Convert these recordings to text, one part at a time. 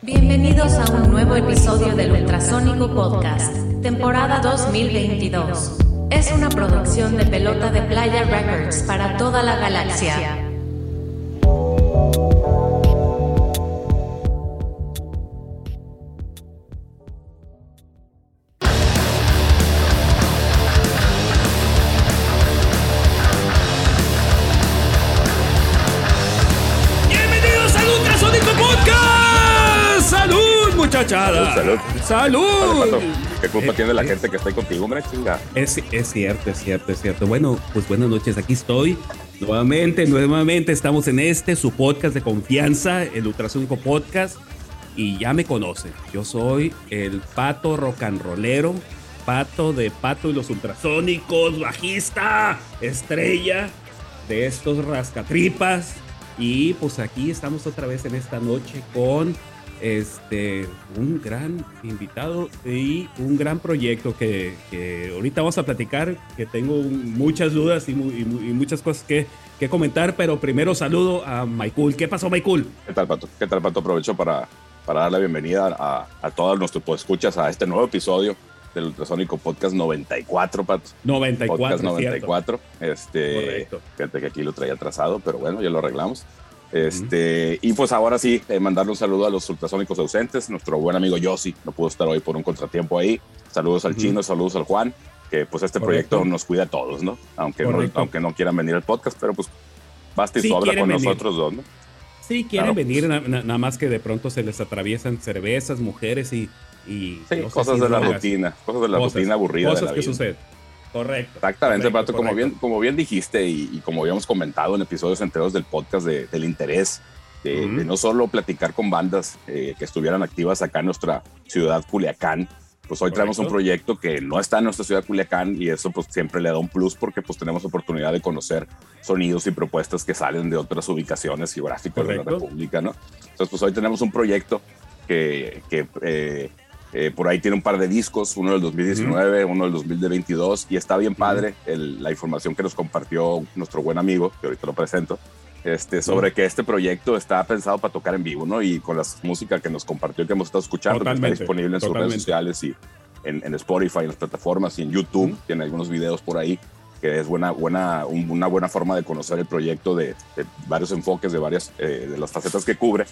Bienvenidos a un nuevo episodio del Ultrasónico Podcast, temporada 2022. Es una producción de Pelota de Playa Records para toda la galaxia. Salud, Salud. Pato, ¿Qué culpa Eh, tiene la eh. gente que está ahí contigo, hombre? Chinga. Es, es cierto, es cierto, es cierto. Bueno, pues buenas noches, aquí estoy. Nuevamente, nuevamente estamos en este, su podcast de confianza, el Ultrasónico Podcast. Y ya me conocen, yo soy el pato rock and rollero, pato de pato y los ultrasónicos, bajista, estrella de estos rascatripas. Y pues aquí estamos otra vez en esta noche con este un gran invitado y un gran proyecto que, que ahorita vamos a platicar, que tengo muchas dudas y, y mu- y muchas cosas que, que comentar, pero primero saludo a Michael. ¿Qué pasó, Michael? ¿Qué tal, Pato? ¿Qué tal, Pato? Aprovecho para, para dar la bienvenida a, a todos nuestros escuchas a este nuevo episodio del Ultrasónico Podcast 94, Pato. 94, Podcast ¿cierto? 94. Este, Correcto. Fíjate que aquí lo traía atrasado, pero bueno, ya lo arreglamos. Este, Y pues ahora sí, eh, mandarle un saludo a los ultrasónicos ausentes. Nuestro buen amigo Yossi no pudo estar hoy por un contratiempo ahí. Saludos al chino, saludos al Juan, que pues este Correcto. proyecto nos cuida a todos, ¿no? Aunque, no, aunque no quieran venir al podcast, pero pues basta y Sí sobra con venir. nosotros dos, ¿no? Sí, quieren Claro. venir, na- na- nada más que de pronto se les atraviesan cervezas, mujeres y... y Sí, no sé cosas de la rutina, cosas de la Cosas, rutina aburrida Cosas de la que suceden. Correcto. Exactamente, Correcto, Pato, como correcto. bien, como bien dijiste y, y como habíamos comentado en episodios enteros del podcast de- del interés de, Ujú. de no solo platicar con bandas eh, que estuvieran activas acá en nuestra ciudad Culiacán, pues hoy traemos un Correcto. proyecto que no está en nuestra ciudad Culiacán y eso pues siempre le da un plus porque pues tenemos oportunidad de conocer sonidos y propuestas que salen de otras ubicaciones geográficas de la Correcto. República, ¿no? Entonces pues hoy tenemos un proyecto que, que eh, eh, por ahí tiene un par de discos, uno del 2019, uno del 2022, y está bien padre el- la información que nos compartió nuestro buen amigo, que ahorita lo presento, este, sobre que este proyecto está pensado para tocar en vivo, ¿no? Y con la música que nos compartió, que hemos estado escuchando, que está disponible en sus redes sociales y en, en Spotify, en las plataformas y en YouTube, tiene algunos videos por ahí que es buena, buena, un- una buena forma de conocer el proyecto de, de varios enfoques, de varias eh, de las facetas que cubre.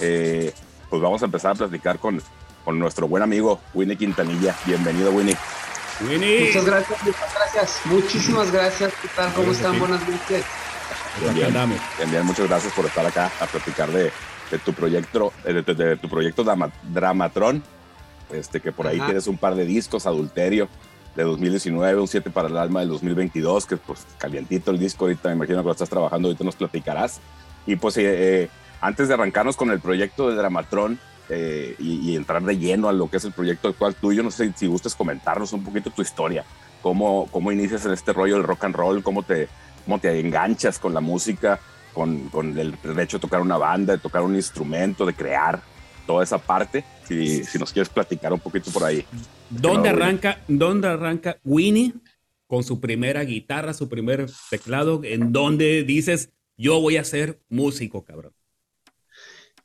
Eh, pues vamos a empezar a platicar con, con nuestro buen amigo Winnie Quintanilla. Bienvenido, Winnie. Winnie. Muchas gracias, muchas gracias. Muchísimas gracias. ¿Qué tal? ¿Cómo Gracias están? Buenas noches. Pues aquí Bien. Bien, bien, muchas gracias por estar acá a platicar de, de tu proyecto, eh, de, de- de tu proyecto Drama- Dramatron, este, que por ahí Ajá. tienes un par de discos, Adulterio de 2019, un 7 para el alma del 2022, que pues calientito el disco, ahorita me imagino que lo estás trabajando, ahorita nos platicarás. Y pues eh, eh, antes de arrancarnos con el proyecto de Dramatron eh, y, y entrar de lleno a lo que es el proyecto actual tuyo, no sé si gustas comentarnos un poquito tu historia, cómo, cómo inicias en este rollo del rock and roll, cómo te, cómo te enganchas con la música, con, con el derecho de tocar una banda, de tocar un instrumento, de crear toda esa parte. Si, si nos quieres platicar un poquito por ahí. ¿Dónde no, Winnie. arranca, ¿Dónde arranca Winnie con su primera guitarra, su primer teclado? ¿En donde dices, yo voy a ser músico, cabrón?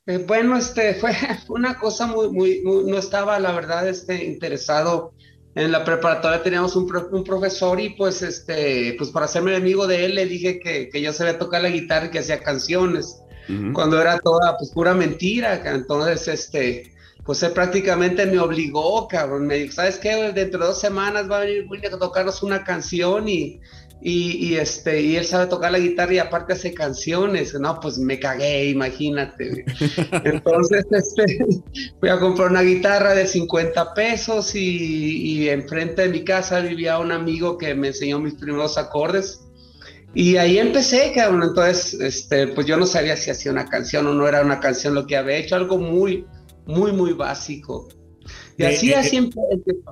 Eh, bueno, este fue una cosa muy, muy, muy- no estaba, la verdad, este, interesado en la preparatoria. Teníamos un, pro- un profesor y pues, este, pues para hacerme amigo de él, le dije que, que yo sabía tocar la guitarra y que hacía canciones. Cuando era toda pues pura mentira, entonces este, pues él prácticamente me obligó, cabrón, me dijo, ¿sabes qué? Dentro de dos semanas va a venir Willy a tocarnos una canción y, y, y, este, y él sabe tocar la guitarra y aparte hace canciones, no, pues me cagué, imagínate. Entonces, este, fui a comprar una guitarra de 50 pesos y, y enfrente de mi casa vivía un amigo que me enseñó mis primeros acordes. Y ahí empecé, cabrón. Entonces, este, pues yo no sabía si hacía una canción o no era una canción lo que había hecho, algo muy, muy, muy básico. Y Eh, así, eh, así empezó.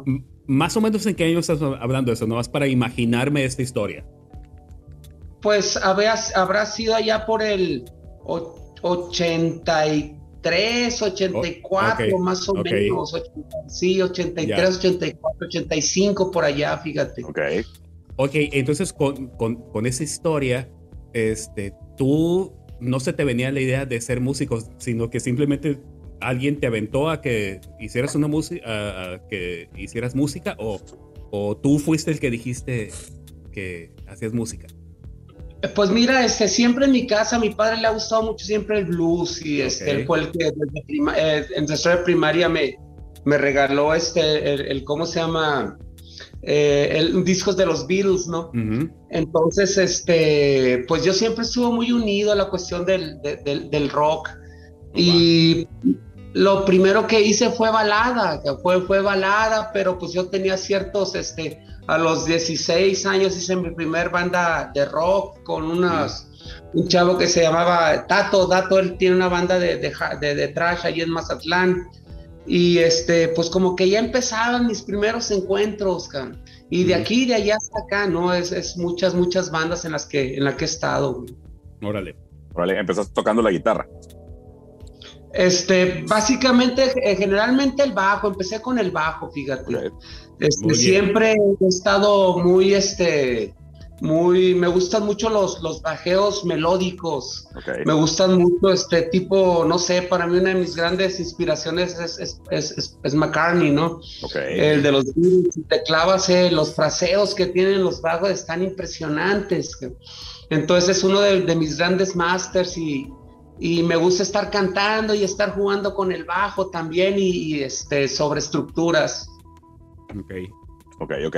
M- Más o menos en qué año estás hablando de eso, no vas para imaginarme esta historia. Pues había- habrá sido allá por el o- 83, 84, ok, más o menos. 80, sí, 83, Ya. 84, 85, por allá, fíjate. Ok. Ok, entonces con, con, con esa historia, este, tú no se te venía la idea de ser músico, sino que simplemente alguien te aventó a que hicieras una música, a, que hicieras música o, o tú fuiste el que dijiste que hacías música? Pues mira, este, siempre en mi casa, a mi padre le ha gustado mucho siempre el blues y este, fue el que desde prima, eh, en tercera primaria me, me regaló este, el, ¿cómo se llama? Eh, el, discos de los Beatles, ¿no? Entonces, este, pues yo siempre estuve muy unido a la cuestión del, del, rock. Y lo primero que hice fue balada, fue, fue balada, pero pues yo tenía ciertos, este, a los 16 años hice mi primer banda de rock con unas, un chavo que se llamaba Tato, Tato, él tiene una banda de, de, de, trash allí en Mazatlán. Y este, pues como que ya empezaban mis primeros encuentros, y de aquí, de allá hasta acá, ¿no? Es, es muchas, muchas bandas en las que, en las que he estado. Órale. Órale, empezaste tocando la guitarra. Este, básicamente, eh, generalmente el bajo, empecé con el bajo, fíjate. Este, siempre he estado muy, este, muy, me gustan mucho los, los bajeos melódicos. Me gustan mucho este tipo, no sé, para mí una de mis grandes inspiraciones es, es, es, McCartney, ¿no? El de los te clavas, eh, los fraseos que tienen los bajos están impresionantes. Entonces es uno de, de mis grandes masters y, y me gusta estar cantando y estar jugando con el bajo también y, este, sobre estructuras. Ok. Ok, ok.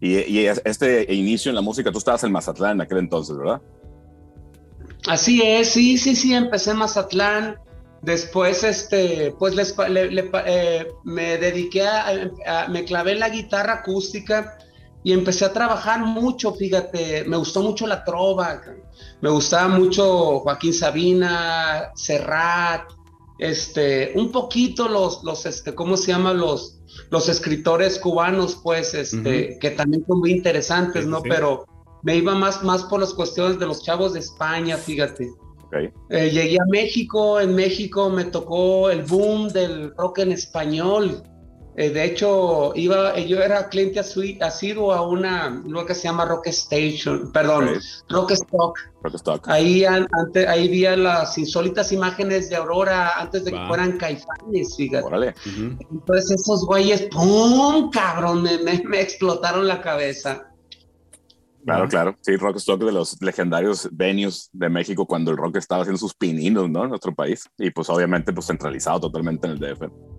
Y, y, este inicio en la música, tú estabas en Mazatlán en aquel entonces, ¿verdad? Así es, sí, sí, sí, empecé en Mazatlán. Después, este, pues les, eh, me dediqué a, me clavé en la guitarra acústica y empecé a trabajar mucho, fíjate, me gustó mucho la trova, me gustaba mucho Joaquín Sabina, Serrat, este, un poquito los, los, este, ¿cómo se llama? Los, los escritores cubanos, pues, este, que también son muy interesantes, ¿no? Pero me iba más, más por las cuestiones de los chavos de España, fíjate. Eh, llegué a México, en México me tocó el boom del rock en español, eh, de hecho, iba, yo era cliente asiduo a una, lo que se llama Rock Station, perdón, Rock Stock. Ahí, antes, ahí vi las insólitas imágenes de Aurora antes de que fueran caifanes, fíjate. Entonces esos güeyes, ¡pum! Cabrón, me, me, explotaron la cabeza. Claro, claro. Sí, Rock Stock de los legendarios venues de México cuando el rock estaba haciendo sus pininos, ¿no? En nuestro país. Y pues obviamente pues centralizado totalmente en el DF.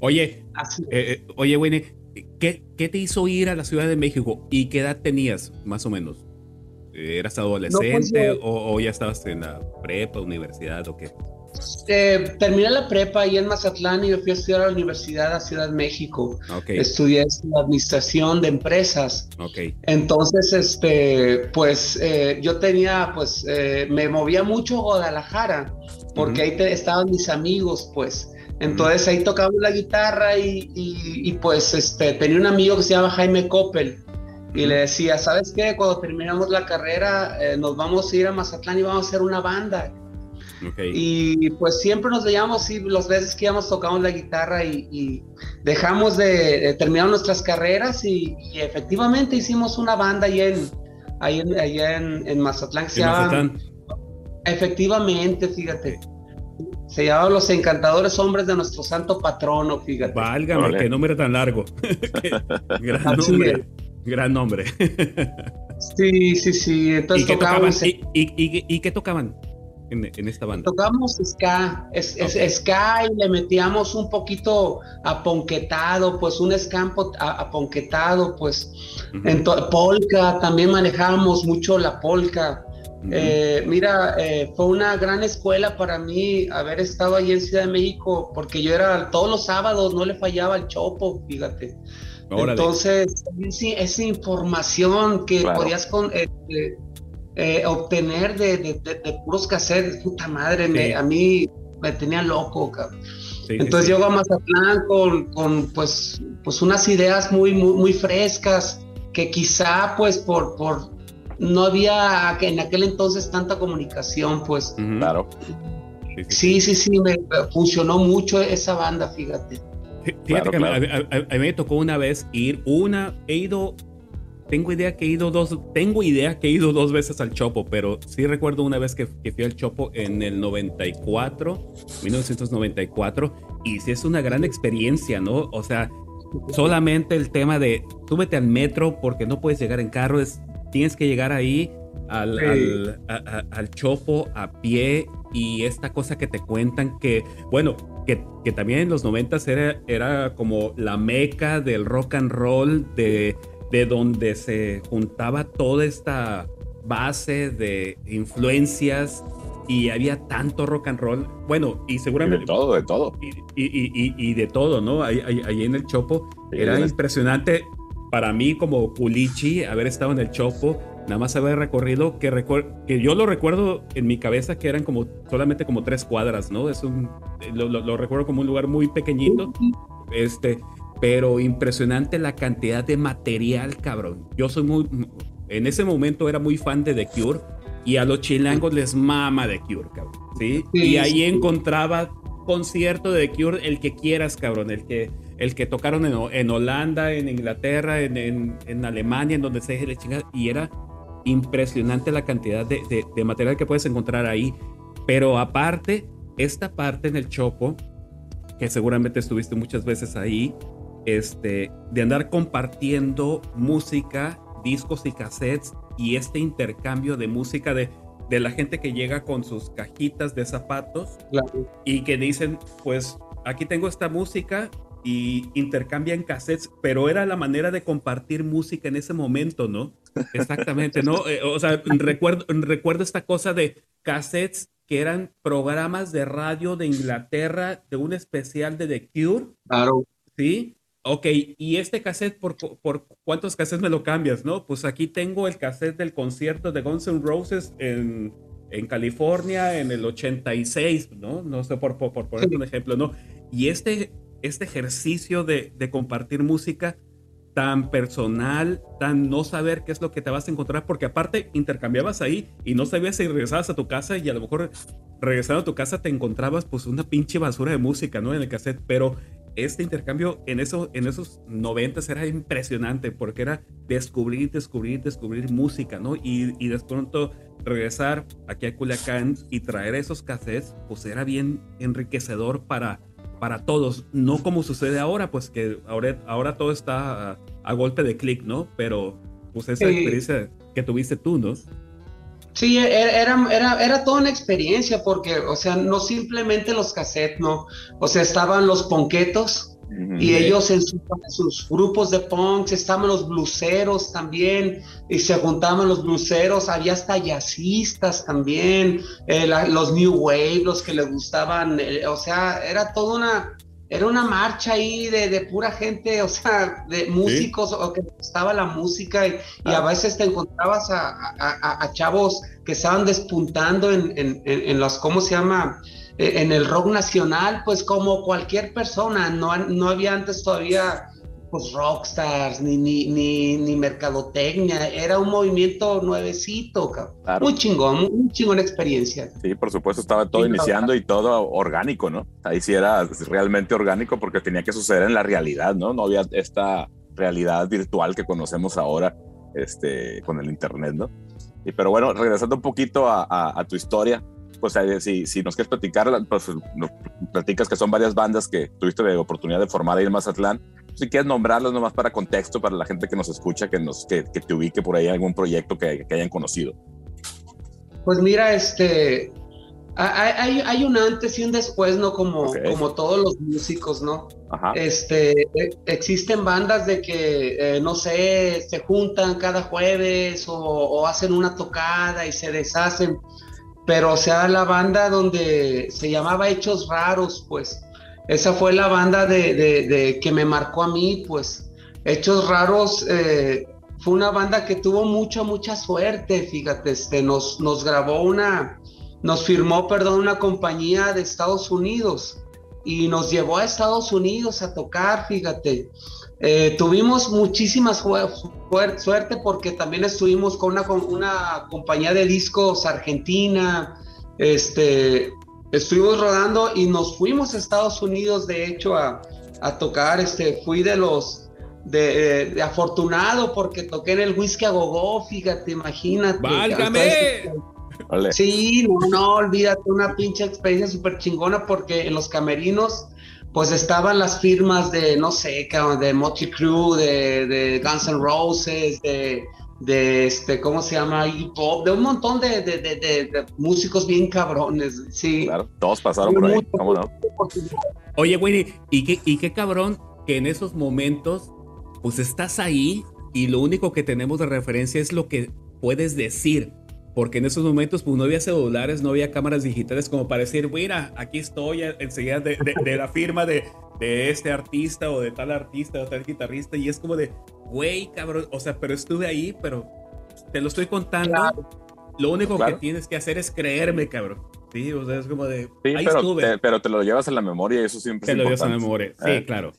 Oye, eh, eh, oye, Winnie, ¿qué, ¿qué, te hizo ir a la Ciudad de México y qué edad tenías, más o menos? ¿Eras pues, adolescente o, ya estabas en la prepa, universidad o qué? Eh, terminé la prepa ahí en Mazatlán y me fui a estudiar a la Universidad de Ciudad de México. Estudié administración de empresas. Okay. Entonces, este, pues yo tenía, pues, me movía mucho a Guadalajara porque ahí estaban mis amigos, pues. Entonces ahí tocábamos la guitarra y, pues este, tenía un amigo que se llama Jaime Coppel y le decía, ¿sabes qué? Cuando terminamos la carrera eh, nos vamos a ir a Mazatlán y vamos a hacer una banda. Y pues siempre nos veíamos y los veces que íbamos tocamos la guitarra y, dejamos de, terminar nuestras carreras y, efectivamente hicimos una banda ahí en, ahí en, en, Mazatlán. Mazatlán? Efectivamente, fíjate. Se llamaba Los Encantadores Hombres de nuestro santo patrono, fíjate. Válgame, qué nombre tan largo. gran nombre. Gran nombre. sí, sí, sí. Entonces ¿Y qué tocaban? ¿Y, qué tocaban? En, esta banda? Tocamos ska, es, ska y le metíamos un poquito aponquetado, pues un escampo aponquetado, pues en polka, también manejábamos mucho la polka, eh, mira, eh, fue una gran escuela para mí haber estado ahí en Ciudad de México, porque yo era todos los sábados, no le fallaba el chopo, fíjate. Entonces, esa información que podías este, eh, obtener de, puros cassettes, puta madre, a mí me tenía loco, Entonces llego a Mazatlán con, con, pues, pues unas ideas muy, muy, muy frescas que quizá pues por, por no había en aquel entonces tanta comunicación, pues. Claro. Sí, sí, sí, me funcionó mucho esa banda, fíjate. Fíjate que A, mí me tocó una vez ir, una, he ido tengo idea que he ido dos, tengo idea que he ido dos veces al Chopo, pero sí recuerdo una vez que, que fui al Chopo en el 94, 1994, y sí es una gran experiencia, ¿no? O sea, solamente el tema de súbete al metro porque no puedes llegar en carro, es, tienes que llegar ahí al, al, al, chopo a pie y esta cosa que te cuentan que, bueno, que, que también en los noventas era, era como la meca del rock and roll, de, de donde se juntaba toda esta base de influencias y había tanto rock and roll. Bueno, y seguramente. de todo, de todo. Y, y, y, de todo, ¿no? Ahí, ahí, en el Chopo. era impresionante para mí, como Pulichi, haber estado en el Chopo. Nada más haber recorrido, que, que yo lo recuerdo en mi cabeza que eran como solamente como tres cuadras, ¿no? Es un, lo, lo, recuerdo como un lugar muy pequeñito, este, pero impresionante la cantidad de material, cabrón. Yo soy muy, en ese momento era muy fan de The Cure y a los chilangos les mama The Cure, cabrón. ¿sí? y ahí encontraba concierto de The Cure, el que quieras, cabrón. El que, el que tocaron en, en Holanda, en Inglaterra, en, en, en, Alemania, en donde se le chingada. Y era impresionante la cantidad de, de, de, material que puedes encontrar ahí. Pero aparte, esta parte en el Chopo, que seguramente estuviste muchas veces ahí, este, de andar compartiendo música, discos y cassettes y este intercambio de música de, de la gente que llega con sus cajitas de zapatos y que dicen, pues aquí tengo esta música y intercambian cassettes, pero era la manera de compartir música en ese momento, ¿no? Exactamente, ¿no? Eh, o sea, recuerdo, recuerdo esta cosa de cassettes que eran programas de radio de Inglaterra de un especial de The Cure. Claro. Sí, Ok, y este cassette, ¿por, ¿por, cuántos cassettes me lo cambias, no? Pues aquí tengo el cassette del concierto de Guns N' Roses en, en California en el 86, ¿no? No sé, por, por, por poner un ejemplo, ¿no? Y este, este ejercicio de, de, compartir música tan personal, tan no saber qué es lo que te vas a encontrar, porque aparte intercambiabas ahí y no sabías si regresabas a tu casa y a lo mejor regresando a tu casa te encontrabas pues una pinche basura de música, ¿no? En el cassette, pero este intercambio en, eso, en esos noventas era impresionante porque era descubrir, descubrir, descubrir música, ¿no? Y, y de pronto regresar aquí a Culiacán y traer esos cassettes, pues era bien enriquecedor para, para todos, no como sucede ahora, pues que ahora, ahora todo está a, a golpe de clic, ¿no? Pero pues esa experiencia que tuviste tú, ¿no? Sí, e-, era, era, era toda una experiencia porque, o sea, no simplemente los cassettes, no, o sea, estaban los ponquetos y ellos en, sus grupos de punks, estaban los bluseros también y se juntaban los bluseros, había hasta jazzistas también, eh, los New Wave, los que les gustaban, eh, o sea, era toda una, era una marcha ahí de, de, pura gente, o sea, de músicos o que gustaba la música y, a ah. veces te encontrabas a, a, a, chavos que estaban despuntando en, en, en, los, ¿cómo se llama? E, en el rock nacional, pues como cualquier persona, no, no había antes todavía pues rockstars, ni, ni, ni, ni mercadotecnia, era un movimiento nuevecito, muy chingón, muy chingón experiencia. Sí, por supuesto, estaba todo iniciando y todo orgánico, ¿no? Ahí sí era realmente orgánico porque tenía que suceder en la realidad, ¿no? No había esta realidad virtual que conocemos ahora este, con el Internet, ¿no? Y, pero bueno, regresando un poquito a, a, a tu historia, pues si, si nos quieres platicar, pues nos platicas que son varias bandas que tuviste la oportunidad de formar ahí en Mazatlán. Si quieres nombrarlas nomás para contexto, para la gente que nos escucha, que, nos, que, que te ubique por ahí algún proyecto que, que, hayan conocido. Pues mira, este, hay, hay, un antes y un después, ¿no? Como, como todos los músicos, ¿no? Ajá. Este, e, existen bandas de que, eh, no sé, se juntan cada jueves o, o hacen una tocada y se deshacen pero sea, la banda donde se llamaba Hechos Raros, pues esa fue la banda de, de, que me marcó a mí, pues Hechos Raros eh, fue una banda que tuvo mucha, mucha suerte, fíjate, este, nos, nos grabó una, nos firmó, perdón, una compañía de Estados Unidos y nos llevó a Estados Unidos a tocar, fíjate. Eh, tuvimos muchísima suerte porque también estuvimos con una, una compañía de discos argentina, este, estuvimos rodando y nos fuimos a Estados Unidos, de hecho, a, a tocar, este, fui de los, de, afortunado porque toqué en el Whisky a Gogó, fíjate, imagínate. ¡Válgame! Sí, no, no, olvídate, una pinche experiencia súper chingona porque en los camerinos pues estaban las firmas de, no sé, de Motley Crue, de, de Guns N' Roses, de, de este, ¿cómo se llama? Hip hop, de un montón de, de, de, músicos bien cabrones, sí. Claro, todos pasaron por ahí, ¿cómo no? Oye, Winnie, ¿y qué, ¿y qué cabrón que en esos momentos, pues estás ahí y lo único que tenemos de referencia es lo que puedes decir? Porque en esos momentos pues no había celulares, no había cámaras digitales como para decir, mira, aquí estoy enseguida de, de, la firma de, de, este artista o de tal artista o tal guitarrista y es como de, güey, cabrón, o sea, pero estuve ahí, pero te lo estoy contando. Lo único que tienes que hacer es creerme, cabrón. Sí, o sea, es como de. Sí, ahí pero, estuve. Te, pero te lo llevas en la memoria y eso siempre te lo llevas en la memoria, sí, eh. claro.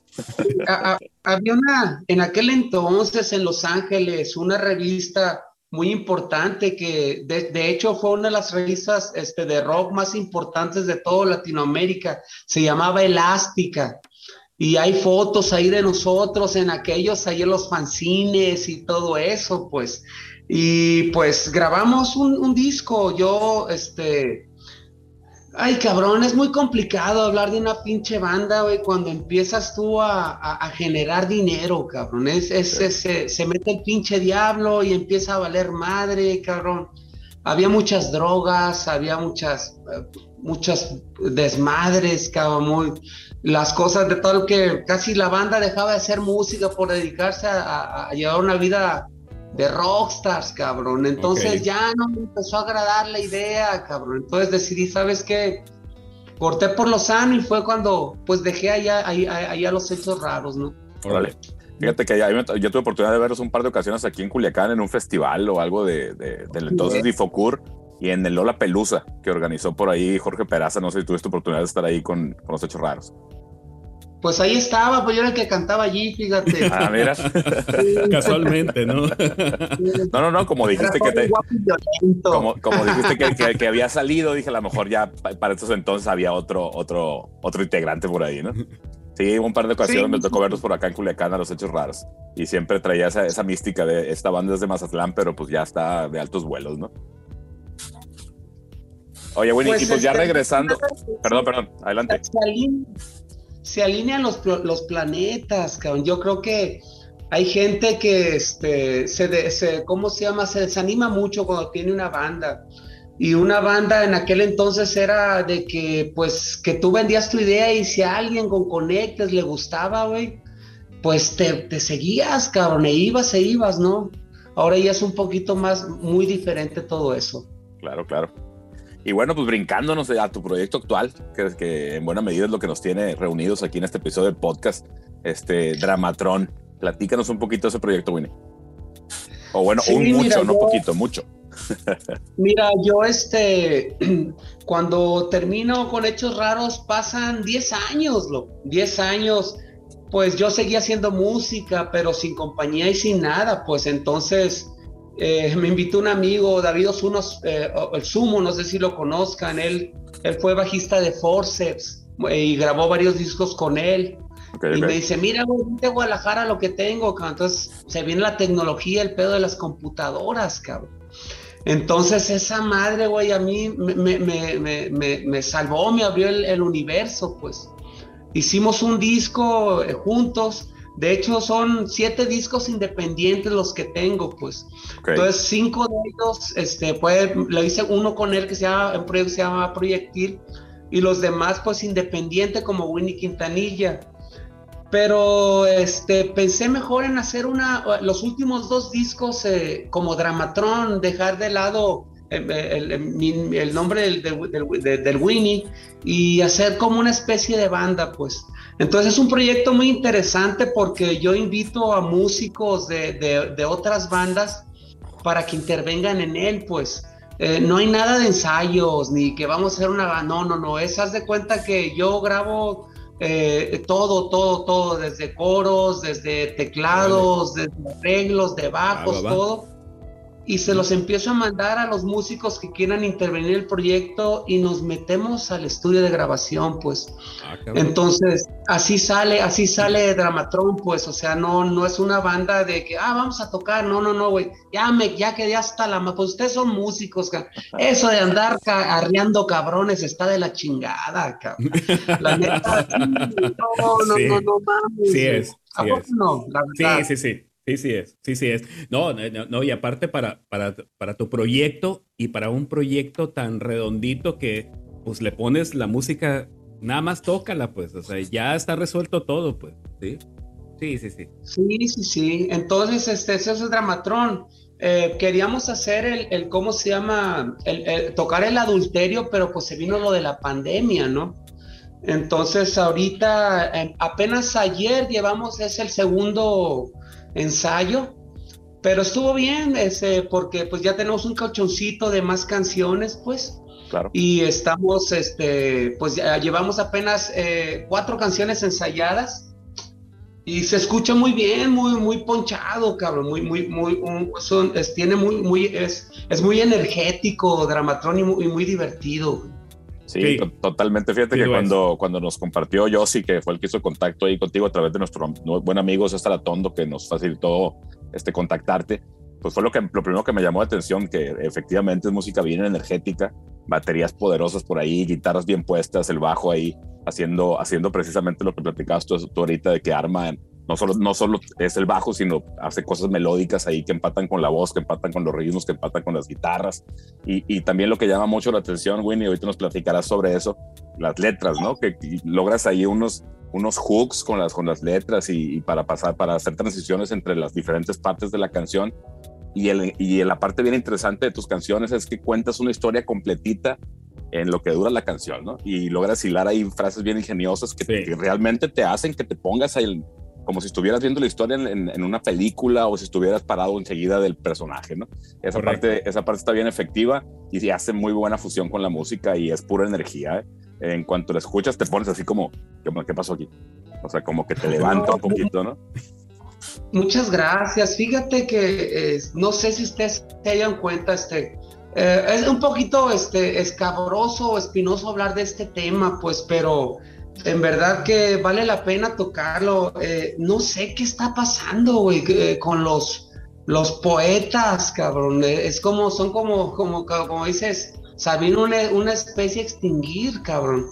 había una, en aquel entonces en Los Ángeles, una revista muy importante que de, hecho fue una de las revistas este, de rock más importantes de toda Latinoamérica. Se llamaba Elástica. Y hay fotos ahí de nosotros en aquellos, ahí en los fanzines y todo eso, pues. Y pues grabamos un, un disco. Yo, este, Ay, cabrón, es muy complicado hablar de una pinche banda, güey, cuando empiezas tú a, generar dinero, cabrón. Es, se, mete el pinche diablo y empieza a valer madre, cabrón. Había muchas drogas, había muchas, eh, muchas desmadres, cabrón, muy, las cosas de lo que casi la banda dejaba de hacer música por dedicarse a, llevar una vida de rockstars, cabrón. Entonces ya no me empezó a agradar la idea, cabrón. Entonces decidí, ¿sabes qué? Corté por lo sano y fue cuando pues dejé allá, allá, los hechos raros, ¿no? Órale. Fíjate que yo tuve oportunidad de verlos un par de ocasiones aquí en Culiacán en un festival o algo de, del entonces Difocur y en el Lola Pelusa que organizó por ahí Jorge Peraza. No sé si tuviste oportunidad de estar ahí con, con los hechos raros. Pues ahí estaba, pues yo era el que cantaba allí, fíjate. Ah, mira. Casualmente, ¿no? No, no, no, como dijiste que te, como, como, dijiste que, que, había salido, dije a lo mejor ya para estos entonces había otro, otro, otro integrante por ahí, ¿no? Sí, un par de ocasiones me tocó verlos por acá en Culiacán a los hechos raros. Y siempre traía esa, esa mística de esta banda es de Mazatlán, pero pues ya está de altos vuelos, ¿no? Oye, Winnie, pues y pues ya este, regresando. Perdón, perdón, adelante se alinean los, los planetas, cabrón. Yo creo que hay gente que, este, se, se, ¿cómo se llama? Se desanima mucho cuando tiene una banda. Y una banda en aquel entonces era de que, pues, que tú vendías tu idea y si a alguien con conectes le gustaba, güey, pues te, te, seguías, cabrón, e ibas, e ibas, ¿no? Ahora ya es un poquito más, muy diferente todo eso. Claro, claro. Y bueno, pues brincándonos a tu proyecto actual, que, que en buena medida es lo que nos tiene reunidos aquí en este episodio del podcast, este Dramatron. Platícanos un poquito de ese proyecto, Winnie. O bueno, un mucho, no poquito, mucho. mira, yo este, cuando termino con Hechos Raros pasan 10 años, lo 10 años, pues yo seguía haciendo música, pero sin compañía y sin nada, pues entonces eh, me invitó un amigo, David Osunos, eh, el Sumo, no sé si lo conozcan, él, él fue bajista de Forceps eh, y grabó varios discos con él. y me dice, mira, güey, de Guadalajara lo que tengo, Entonces se viene la tecnología, el pedo de las computadoras, cabrón. Entonces esa madre, güey, a mí me, me, me, me, salvó, me abrió el, el universo, pues. Hicimos un disco juntos de hecho, son siete discos independientes los que tengo, pues. Entonces, cinco de ellos, este, pues, le hice uno con él que se llama, se llama Proyectil, y los demás, pues, independiente, como Winnie Quintanilla. Pero, este, pensé mejor en hacer una, los últimos dos discos eh, como Dramatron, dejar de lado el, nombre del, del, del, Winnie y hacer como una especie de banda, pues. Entonces es un proyecto muy interesante porque yo invito a músicos de, de, otras bandas para que intervengan en él, pues. Eh, no hay nada de ensayos, ni que vamos a hacer una... No, no, no, es, haz de cuenta que yo grabo eh, todo, todo, todo, desde coros, desde teclados, desde arreglos, de bajos, todo y se los empiezo a mandar a los músicos que quieran intervenir en el proyecto y nos metemos al estudio de grabación, pues. Ah, Entonces, así sale, así sale Dramatron, pues, o sea, no, no es una banda de que, ah, vamos a tocar, no, no, no, güey, ya me, ya quedé hasta la, pues ustedes son músicos, eso de andar arriando cabrones está de la chingada, cabrón. La neta, no, no, no, no, mames. Sí es. Sí, es. No, la verdad. sí, sí, sí. Sí, sí es, sí, sí es. No, no, no, y aparte para, para, para tu proyecto y para un proyecto tan redondito que pues le pones la música, nada más tócala, pues, o sea, ya está resuelto todo, pues, ¿sí? Sí, sí, sí. Sí, sí, sí. Entonces, este, eso es Dramatrón. Eh, queríamos hacer el, el, ¿cómo se llama? El, tocar el adulterio, pero pues se vino lo de la pandemia, ¿no? Entonces, ahorita, eh, apenas ayer llevamos, es el segundo ensayo, pero estuvo bien, ese, porque pues ya tenemos un cachoncito de más canciones, pues. Claro. Y estamos, este, pues ya llevamos apenas eh, cuatro canciones ensayadas y se escucha muy bien, muy, muy ponchado, cabrón, muy, muy, muy, son, es, tiene muy, muy, es, es muy energético, Dramatrón y muy, muy divertido. Sí, totalmente. Fíjate que cuando, cuando nos compartió Yossi, que fue el que hizo contacto ahí contigo a través de nuestro buen amigo César Atondo, que nos facilitó este, contactarte, pues fue lo, que, lo primero que me llamó la atención, que efectivamente es música bien energética, baterías poderosas por ahí, guitarras bien puestas, el bajo ahí, haciendo, haciendo precisamente lo que platicabas tú, tú ahorita, de que arma no solo, no solo es el bajo, sino hace cosas melódicas ahí que empatan con la voz, que empatan con los ritmos, que empatan con las guitarras. Y, y también lo que llama mucho la atención, Winnie, ahorita nos platicarás sobre eso, las letras, ¿no? Que, logras ahí unos, unos hooks con las, con las letras y, para pasar, para hacer transiciones entre las diferentes partes de la canción. Y, el, y la parte bien interesante de tus canciones es que cuentas una historia completita en lo que dura la canción, ¿no? Y logras hilar ahí frases bien ingeniosas que, que realmente te hacen que te pongas ahí como si estuvieras viendo la historia en, una película o si estuvieras parado enseguida del personaje, ¿no? Esa parte, esa parte está bien efectiva y hace muy buena fusión con la música y es pura energía. ¿eh? En cuanto la escuchas te pones así como, ¿qué pasó aquí? O sea, como que te levanta un poquito, ¿no? Muchas gracias. Fíjate que no sé si ustedes se hayan cuenta, este, eh, es un poquito este, escabroso o espinoso hablar de este tema, pues, pero en verdad que vale la pena tocarlo. Eh, no sé qué está pasando, güey, eh, con los, los poetas, cabrón. Eh, es como, son como, como, como dices, sabiendo una, una especie extinguir, cabrón.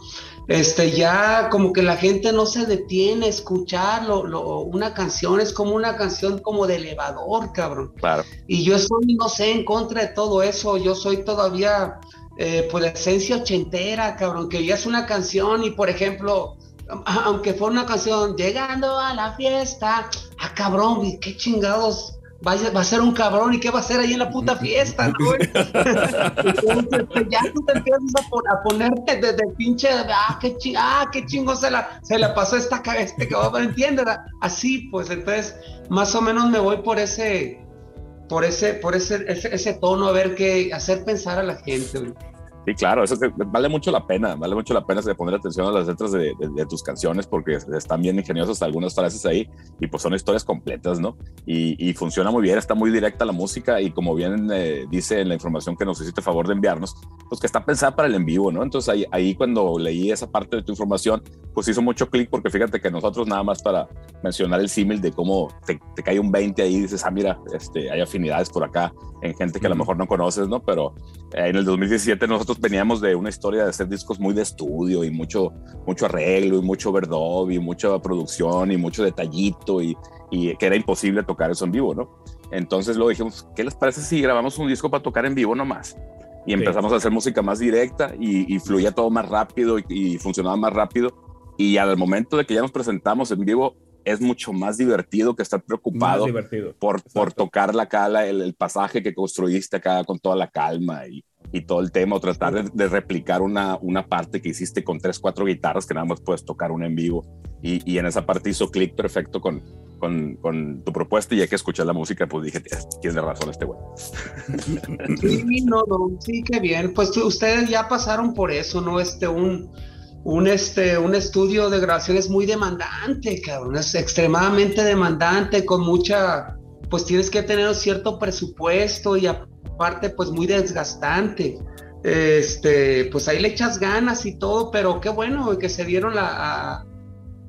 Este, ya como que la gente no se detiene a escucharlo, una canción es como una canción como de elevador, cabrón. Claro. Y yo no sé, en contra de todo eso, yo soy todavía eh, pues la esencia ochentera, cabrón, que ya es una canción y por ejemplo, aunque fue una canción, llegando a la fiesta, ah, cabrón, qué chingados, va a, ser un cabrón y qué va a hacer ahí en la puta fiesta, ¿no? Entonces, ya tú te empiezas a, ponerte de, pinche, ah, qué, ah, qué chingo se la, se la pasó esta este cabrón, ¿entiendes? Así, pues, entonces, más o menos me voy por ese, por ese, por ese, ese, tono, a ver qué, hacer pensar a la gente. Sí, claro, eso vale mucho la pena, vale mucho la pena poner atención a las letras de, tus canciones porque están bien ingeniosas algunas frases ahí y pues son historias completas, ¿no? Y, funciona muy bien, está muy directa la música y como bien eh, dice en la información que nos hiciste favor de enviarnos, pues que está pensada para el en vivo, ¿no? Entonces ahí, ahí cuando leí esa parte de tu información, pues hizo mucho clic porque fíjate que nosotros nada más para mencionar el símil de cómo te, cae un 20 ahí y dices, ah, mira, este, hay afinidades por acá en gente que a lo mejor no conoces, ¿no? Pero eh, en el 2017 nosotros veníamos de una historia de hacer discos muy de estudio y mucho, mucho arreglo y mucho overdub y mucha producción y mucho detallito y, y que era imposible tocar eso en vivo, ¿no? Entonces luego dijimos, ¿qué les parece si grabamos un disco para tocar en vivo nomás? Y empezamos a hacer música más directa y, fluía todo más rápido y, funcionaba más rápido. Y al momento de que ya nos presentamos en vivo, es mucho más divertido que estar preocupado por, por tocar la cala, el, el, pasaje que construiste acá con toda la calma y, y todo el tema, o tratar de, replicar una, una parte que hiciste con tres, cuatro guitarras que nada más puedes tocar una en vivo. Y, y en esa parte hizo clic perfecto con, con, con, tu propuesta y ya que escuché la música, pues dije, tiene razón este güey. Sí, no, no, sí, qué bien. Pues ustedes ya pasaron por eso, ¿no? Este, un, un, este, un estudio de grabación es muy demandante, cabrón, es extremadamente demandante, con mucha pues tienes que tener cierto presupuesto y aparte pues muy desgastante. Este, pues ahí le echas ganas y todo, pero qué bueno que se dieron la,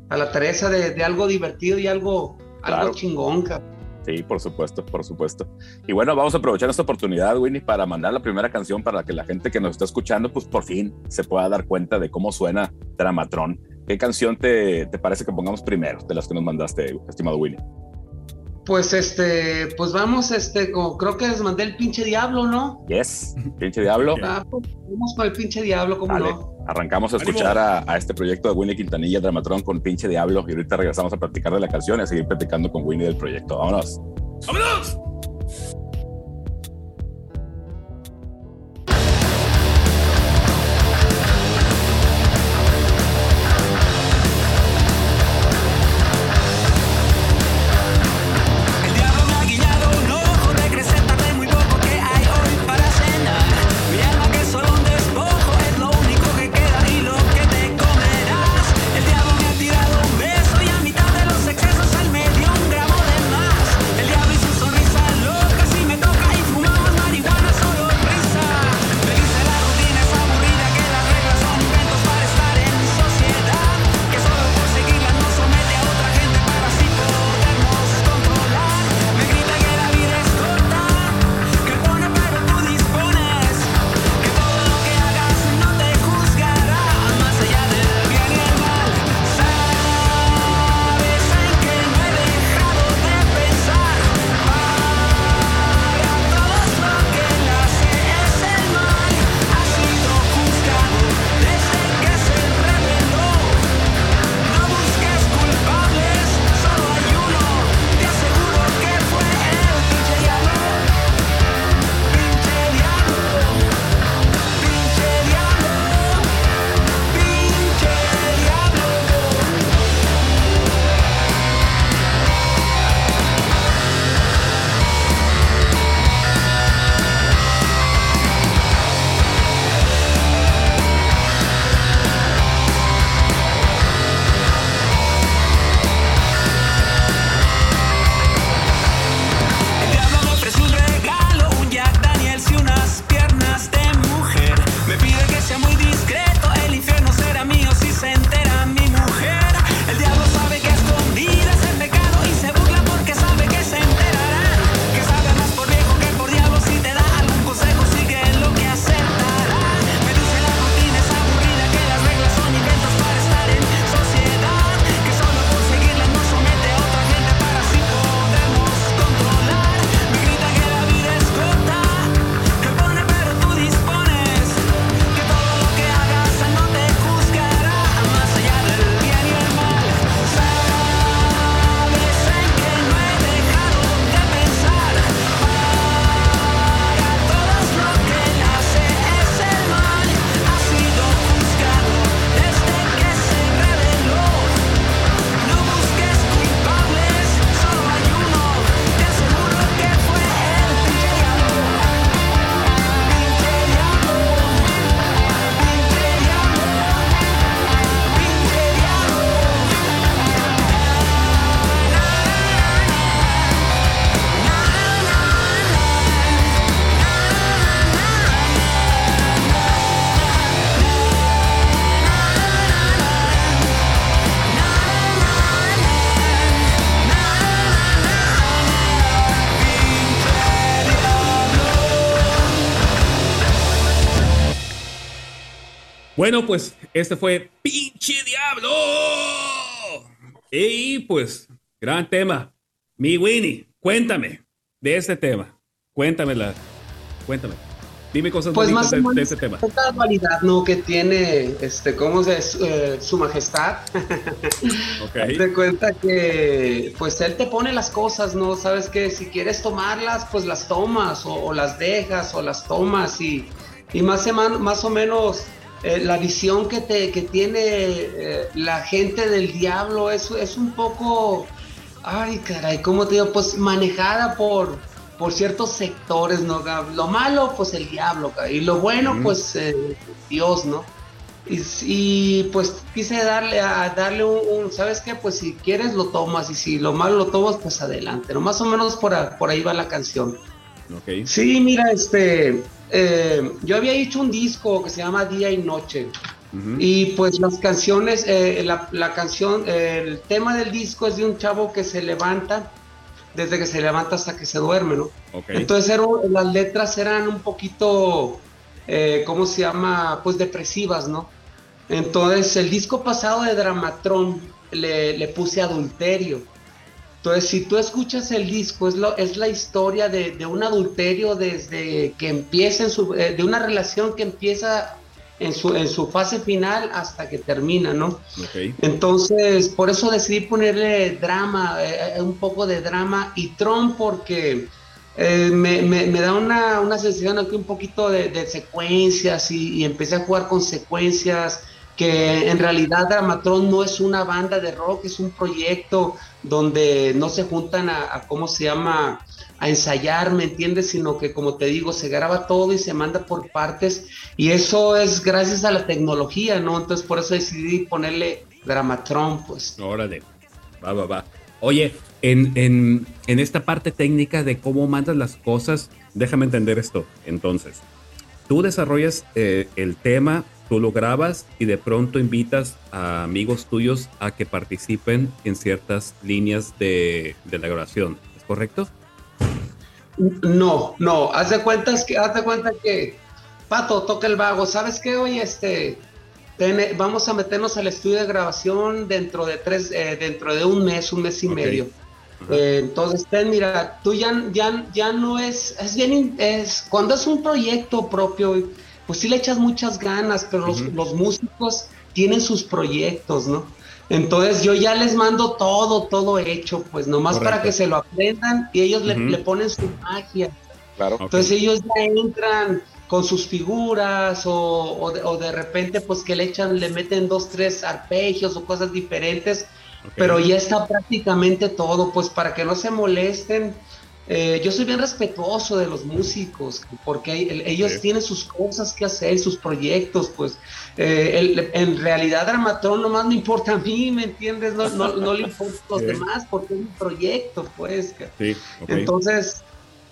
a, la tarea de, de, algo divertido y algo, algo chingón, Sí, por supuesto, por supuesto. Y bueno, vamos a aprovechar esta oportunidad, Winnie, para mandar la primera canción para que la gente que nos está escuchando, pues por fin se pueda dar cuenta de cómo suena Dramatron. ¿Qué canción te, te parece que pongamos primero de las que nos mandaste, estimado Winnie? Pues este, pues vamos, este, como creo que les mandé el pinche diablo, ¿no? Yes, pinche diablo. Ah, pues, vamos con el pinche diablo, ¿cómo no? Arrancamos a escuchar a, este proyecto de Winnie Quintanilla, Dramatron con pinche diablo, y ahorita regresamos a platicar de la canción y a seguir platicando con Winnie del proyecto. Vámonos. ¡Vámonos! Bueno, pues este fue Pinche Diablo. Y pues, gran tema. Mi Winnie, cuéntame de este tema. Cuéntamela. Cuéntame. Dime cosas pues más de, de, este tema. Esta dualidad, ¿no? Que tiene, este, ¿cómo se eh, su majestad? ok. Te cuenta que, pues él te pone las cosas, ¿no? Sabes que si quieres tomarlas, pues las tomas, o, las dejas, o las tomas, y, y más, más o menos eh, la visión que, te, que tiene eh, la gente del diablo es, es un poco, ay caray, ¿cómo te digo? Pues manejada por, por ciertos sectores, ¿no? Lo malo, pues el diablo, y lo bueno, pues eh, Dios, ¿no? y, pues quise darle a darle un, ¿sabes qué? Pues si quieres lo tomas y si lo malo lo tomas, pues adelante. No, más o menos por, por ahí va la canción. Okay. Sí, mira, este, eh, yo había hecho un disco que se llama Día y Noche. Y pues las canciones, eh, la, la, canción, el tema del disco es de un chavo que se levanta, desde que se levanta hasta que se duerme, ¿no? Entonces las letras eran un poquito, eh, ¿cómo se llama? Pues depresivas, ¿no? Entonces, el disco pasado de Dramatron le, puse adulterio. Entonces, si tú escuchas el disco, es, lo, es la historia de, un adulterio desde que empieza, en su, eh, de una relación que empieza en su, en su fase final hasta que termina, ¿no? Entonces, por eso decidí ponerle drama, eh, eh, un poco de drama y Tron porque me, da una, sensación aquí un poquito de, secuencias y, y, empecé a jugar con secuencias que en realidad Dramatron no es una banda de rock, es un proyecto donde no se juntan a, ¿cómo se llama? a ensayar, ¿me entiendes? Sino que como te digo, se graba todo y se manda por partes y eso es gracias a la tecnología, ¿no? Entonces por eso decidí ponerle Dramatron, pues. Órale, va, va, va. Oye, en, en, en esta parte técnica de cómo mandas las cosas, déjame entender esto. Entonces, tú desarrollas eh, el tema tú lo grabas y de pronto invitas a amigos tuyos a que participen en ciertas líneas de, la grabación. ¿Es correcto? No, no. Haz de, cuentas que, haz de cuenta que Pato toca el vago. ¿Sabes qué? Hoy este, vamos a meternos al estudio de grabación dentro de tres, eh, dentro de un mes, un mes y medio. Eh, entonces, ten, mira, tú ya, ya, ya no es, es bien, es, cuando es un proyecto propio, pues sí le echas muchas ganas, pero los, músicos tienen sus proyectos, ¿no? Entonces yo ya les mando todo, todo hecho, pues nomás para que se lo aprendan y ellos le, ponen su magia. Claro. Entonces ellos ya entran con sus figuras o, de, repente pues que le echan, le meten dos, tres arpegios o cosas diferentes, pero ya está prácticamente todo, pues para que no se molesten eh, yo soy bien respetuoso de los músicos, porque ellos tienen sus cosas que hacer, sus proyectos, pues eh, en realidad Dramatron nomás me importa a mí, ¿me entiendes? No, no, le importa a los demás, porque es un proyecto, pues. Entonces,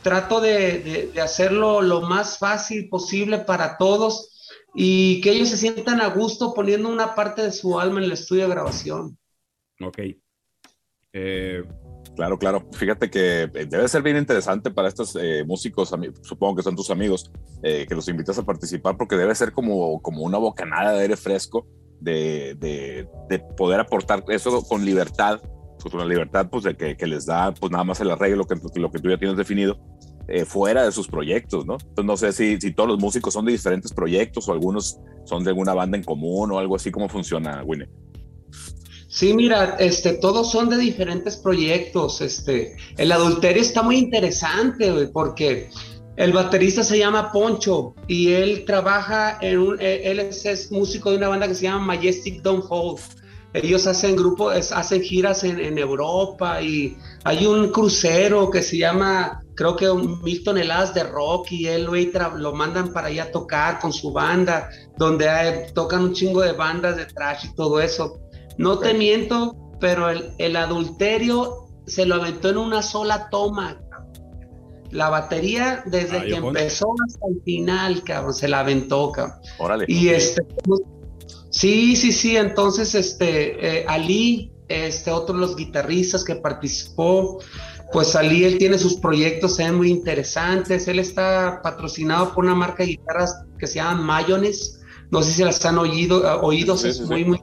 trato de, de, hacerlo lo más fácil posible para todos y que ellos se sientan a gusto poniendo una parte de su alma en el estudio de grabación. Ok. Eh, Claro, claro. Fíjate que eh, debe ser bien interesante para estos eh, músicos, supongo que son tus amigos, eh, que los invitas a participar, porque debe ser como, como una bocanada de aire fresco de, de, poder aportar eso con libertad, pues, con la libertad pues, de que, les da pues nada más el arreglo que, lo que tú ya tienes definido. fuera de sus proyectos, ¿no? Entonces no sé si, si todos los músicos son de diferentes proyectos o algunos son de alguna banda en común o algo así, ¿cómo funciona, Winnie? Sí, mira, este, todos son de diferentes proyectos. Este, el adulterio está muy interesante, porque el baterista se llama Poncho y él trabaja en un, e, él es, músico de una banda que se llama Majestic Don't Fall. Ellos hacen grupos, hacen giras en, Europa y hay un crucero que se llama, creo que mil toneladas de rock y él lo, lo mandan para allá a tocar con su banda, donde tocan un chingo de bandas de trash y todo eso. No te miento, pero el, adulterio se lo aventó en una sola toma. La batería, desde ah, que empezó hasta el final, cabrón, se la aventó, cabrón. Órale. Y este, sí, sí, sí, entonces, este, eh, Ali, este, otro de los guitarristas que participó, pues Ali, él tiene sus proyectos eh, muy interesantes. Él está patrocinado por una marca de guitarras que se llama Mayonnaise. No sé si las han oído, ah, oídos, es muy, muy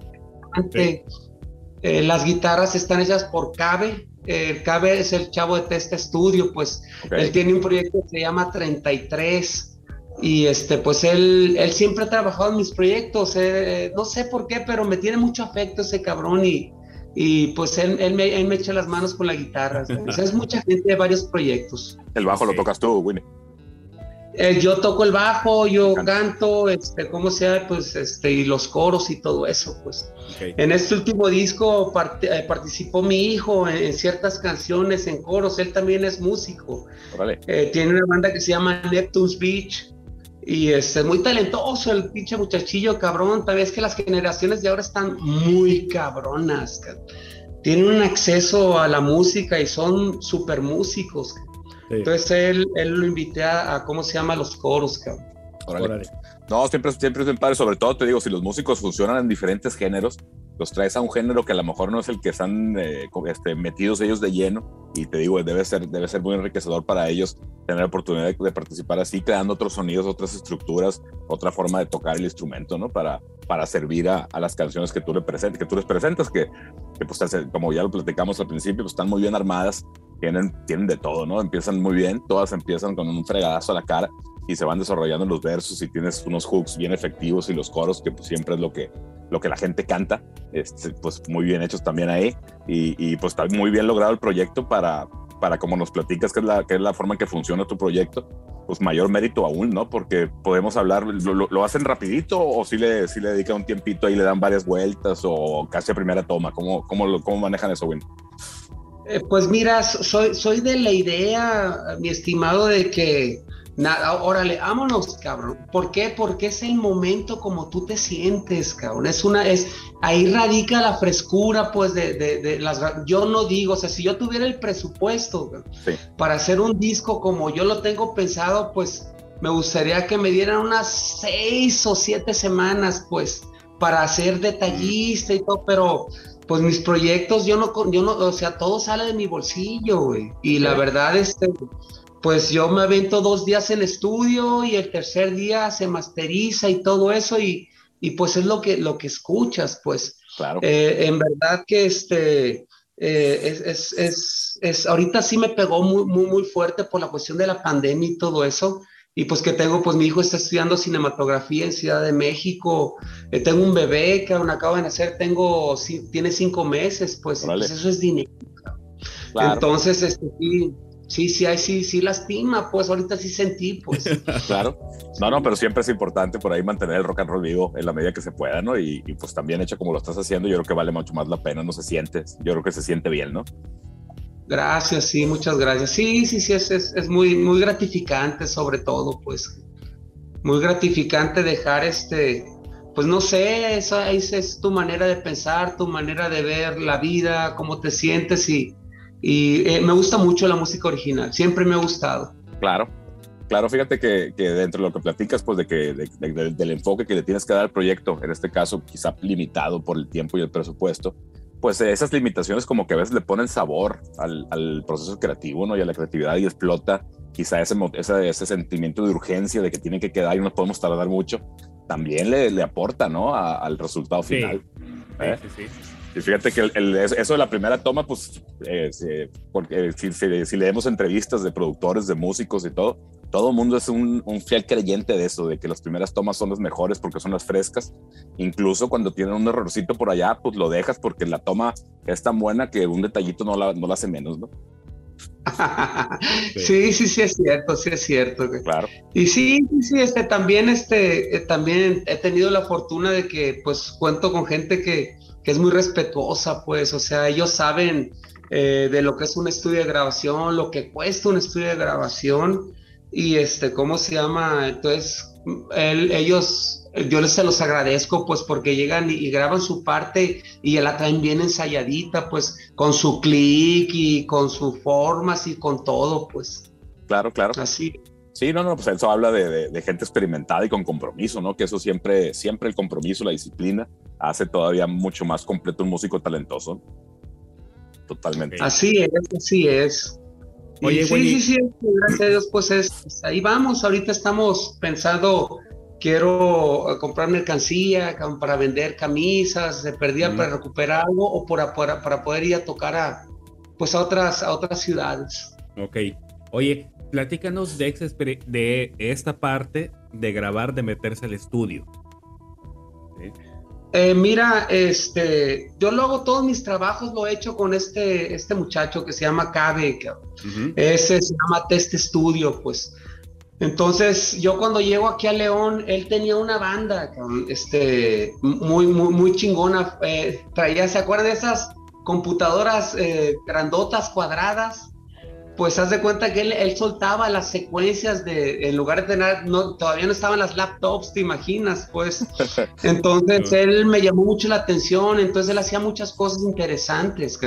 eh, las guitarras están hechas por Cabe. Eh, Cabe es el chavo de Testa Studio, pues él tiene un proyecto que se llama 33 y este, pues él, él siempre ha trabajado en mis proyectos, eh, no sé por qué, pero me tiene mucho afecto ese cabrón y, y pues él, él, me, él, me, echa las manos con la guitarra. es mucha gente de varios proyectos. El bajo lo tocas tú, Winnie. Eh, yo toco el bajo, yo canto, este, como sea, pues, este, y los coros y todo eso, pues. En este último disco eh, participó mi hijo en, ciertas canciones, en coros, él también es músico. Eh, tiene una banda que se llama Neptune's Beach Y es este, muy talentoso el pinche muchachillo, cabrón. Tal vez que las generaciones de ahora están muy cabronas. Tienen un acceso a la música y son super músicos. Entonces él, él lo invité a, ¿cómo se llama? Los coros, cabrón. No, siempre, siempre es bien padre. Sobre todo te digo, si los músicos funcionan en diferentes géneros, los traes a un género que a lo mejor no es el que están eh, este, metidos ellos de lleno y te digo, debe ser, debe ser muy enriquecedor para ellos tener la oportunidad de, participar así, creando otros sonidos, otras estructuras, otra forma de tocar el instrumento, ¿no? Para, para servir a, a las canciones que tú, le presentes, que tú les presentas, que, que pues como ya lo platicamos al principio, pues están muy bien armadas, tienen, tienen de todo, ¿no? Empiezan muy bien, todas empiezan con un fregadazo a la cara y se van desarrollando los versos y tienes unos hooks bien efectivos y los coros que pues siempre es lo que, lo que la gente canta, este, pues muy bien hechos también ahí y, y, pues está muy bien logrado el proyecto para, para como nos platicas que es, la, que es la forma en que funciona tu proyecto, pues mayor mérito aún, ¿no? Porque podemos hablar, ¿lo, lo, hacen rapidito o si le, si le dedican un tiempito y le dan varias vueltas o casi a primera toma? ¿Cómo, cómo, cómo manejan eso, Win? Eh, pues mira, soy, soy de la idea, mi estimado, de que Nada, órale, vámonos, cabrón. ¿Por qué? Porque es el momento como tú te sientes, cabrón. Es una, es, ahí radica la frescura, pues, de, de, las, yo no digo, o sea, si yo tuviera el presupuesto para hacer un disco como yo lo tengo pensado, pues, me gustaría que me dieran unas seis o siete semanas, pues, para ser detallista y todo, pero, pues, mis proyectos, yo no, yo no, o sea, todo sale de mi bolsillo, güey. Y la verdad, este pues yo me avento dos días en estudio y el tercer día se masteriza y todo eso y, y pues es lo que, lo que escuchas, pues. Claro. Eh, en verdad que este, eh, es, es, es, es, ahorita sí me pegó muy, muy, muy fuerte por la cuestión de la pandemia y todo eso. Y pues que tengo, pues mi hijo está estudiando cinematografía en Ciudad de México, eh, tengo un bebé que aún acaba de nacer, tengo, tiene cinco meses, pues, pues eso es dinero. Claro. Entonces, este, sí, sí, sí, ahí sí, sí lastima, pues ahorita sí sentí, pues. claro. No, no, pero siempre es importante por ahí mantener el rock and roll vivo en la medida que se pueda, ¿no? Y, pues también hecho como lo estás haciendo, yo creo que vale mucho más la pena, no se siente, yo creo que se siente bien, ¿no? Gracias, sí, muchas gracias. Sí, sí, sí, es, es, es muy, muy gratificante sobre todo, pues. Muy gratificante dejar este, pues no sé, esa, es tu manera de pensar, tu manera de ver la vida, cómo te sientes y y eh, me gusta mucho la música original, siempre me ha gustado. Claro, claro, fíjate que, que dentro de lo que platicas, pues de que del enfoque que le tienes que dar al proyecto, en este caso quizá limitado por el tiempo y el presupuesto, pues esas limitaciones como que a veces le ponen sabor al, al proceso creativo, ¿no? Y a la creatividad y explota quizá ese, ese, ese, sentimiento de urgencia de que tiene que quedar y no podemos tardar mucho, también le, le aporta, ¿no? al resultado final. ¿eh? sí, sí. Y fíjate que eso de la primera toma, pues, eh, porque si, leemos entrevistas de productores, de músicos y todo, todo el mundo es un, fiel creyente de eso, de que las primeras tomas son las mejores porque son las frescas. Incluso cuando tienen un errorcito por allá, pues lo dejas porque la toma es tan buena que un detallito no la, no la hace menos, ¿no? sí, sí, sí es cierto, sí es cierto. Claro. Y sí, sí, este también, este, eh, también he tenido la fortuna de que, pues, cuento con gente que, que es muy respetuosa, pues, o sea, ellos saben eh, de lo que es un estudio de grabación, lo que cuesta un estudio de grabación y este, ¿cómo se llama? Entonces, ellos, yo les se los agradezco, pues, porque llegan y, graban su parte y la traen bien ensayadita, pues, con su clic y con sus formas y con todo, pues. Claro, claro. Así. Sí, no, no, pues eso habla de, de, gente experimentada y con compromiso, ¿no? Que eso siempre, siempre el compromiso, la disciplina, hace todavía mucho más completo un músico talentoso. Totalmente. Así es, así es. Oye, sí, sí, sí, gracias a Dios, pues es, ahí vamos. Ahorita estamos pensando, quiero comprar mercancía para vender camisas, de perdida para recuperar algo o para, para, para, poder ir a tocar a, pues a otras, a otras ciudades. Ok. Oye, platícanos de, de esta parte de grabar, de meterse al estudio. Eh, mira, este, yo luego todos mis trabajos lo he hecho con este, este muchacho que se llama Cabe, ese se llama Test Studio, pues. Entonces, yo cuando llego aquí a León, él tenía una banda, este, muy, muy, muy chingona. Eh, traía, ¿se acuerdan de esas computadoras eh, grandotas, cuadradas? Pues haz de cuenta que él, soltaba las secuencias de, en lugar de tener, no, todavía no estaban las laptops, te imaginas, pues. Entonces él me llamó mucho la atención, entonces él hacía muchas cosas interesantes.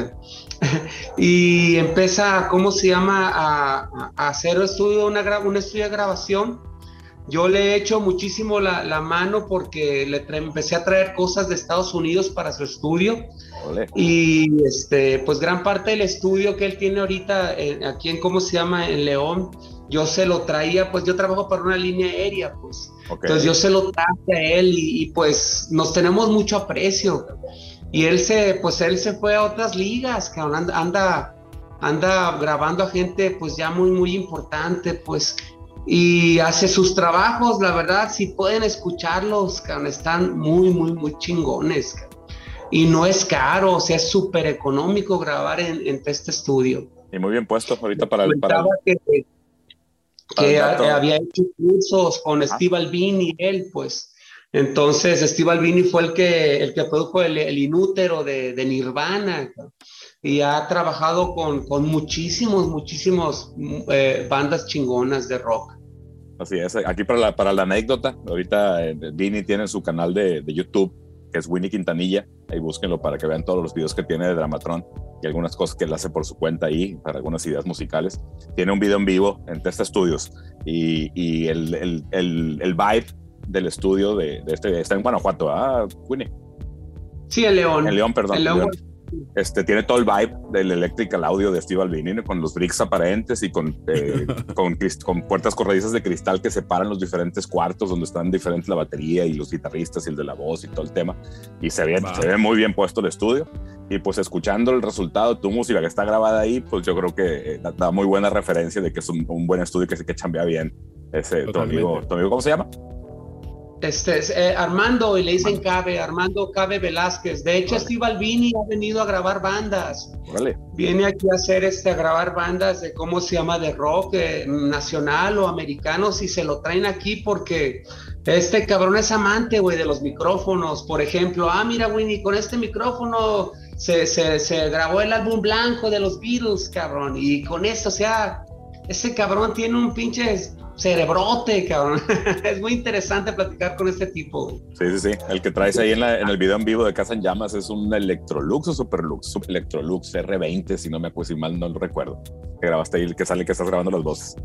y empieza, ¿cómo se llama?, a, hacer un estudio, una, un estudio de grabación. Yo le he hecho muchísimo la, la mano porque le empecé a traer cosas de Estados Unidos para su estudio y este, pues gran parte del estudio que él tiene ahorita eh, aquí en, ¿cómo se llama? En León, yo se lo traía, pues yo trabajo para una línea aérea, pues. Entonces yo se lo traje a él y, pues nos tenemos mucho aprecio. Y él se, pues él se fue a otras ligas, que anda, anda, anda grabando a gente pues ya muy, muy importante, pues. Y hace sus trabajos, la verdad, si pueden escucharlos, están muy, muy, muy chingones y no es caro, o sea, es súper económico grabar en, este estudio. Y muy bien puesto ahorita para el... Para que, había hecho cursos con Steve Albini, él, pues. Entonces, Steve Albini fue el que, el que produjo el, inútero de, Nirvana y ha trabajado con, con muchísimos, muchísimos eh, bandas chingonas de rock. Así es, aquí para la, para la anécdota, ahorita eh, Vini tiene su canal de, de YouTube que es Winnie Quintanilla. Ahí búsquenlo para que vean todos los videos que tiene de Dramatron y algunas cosas que él hace por su cuenta ahí, para algunas ideas musicales. Tiene un video en vivo en Testa Studios y, y el, el, el, el, vibe del estudio de, de, este está en Guanajuato, ¿ah, Winnie? Sí, en León. En León, perdón. En León. Este, tiene todo el vibe del electrical audio de Steve Albini, con los bricks aparentes y con, eh, con, con, puertas corredizas de cristal que separan los diferentes cuartos donde están diferentes la batería y los guitarristas y el de la voz y todo el tema. Y se ve, se ve muy bien puesto el estudio. Y pues escuchando el resultado de tu música que está grabada ahí, pues yo creo que eh, da, muy buena referencia de que es un, buen estudio que, que chambea bien. Ese, tu amigo, tu amigo, ¿cómo se llama? Este, eh, Armando, y le dicen Cabe, Armando Cabe Velázquez. De hecho, Steve Albini ha venido a grabar bandas. Viene aquí a hacer este, a grabar bandas de cómo se llama, de rock eh, nacional o americanos, y se lo traen aquí porque este cabrón es amante, güey, de los micrófonos. Por ejemplo, ah, mira, Winnie, con este micrófono se, se, se grabó el álbum blanco de los Beatles, cabrón. Y con esto, o sea, ese cabrón tiene un pinche cerebrote, cabrón. es muy interesante platicar con este tipo. Sí, sí, sí. El que traes ahí en, el video en vivo de Casa en Llamas es un Electrolux o Superlux, Electrolux R20, si no me acuerdo, si mal no lo recuerdo. Que grabaste ahí, el que sale que estás grabando las voces.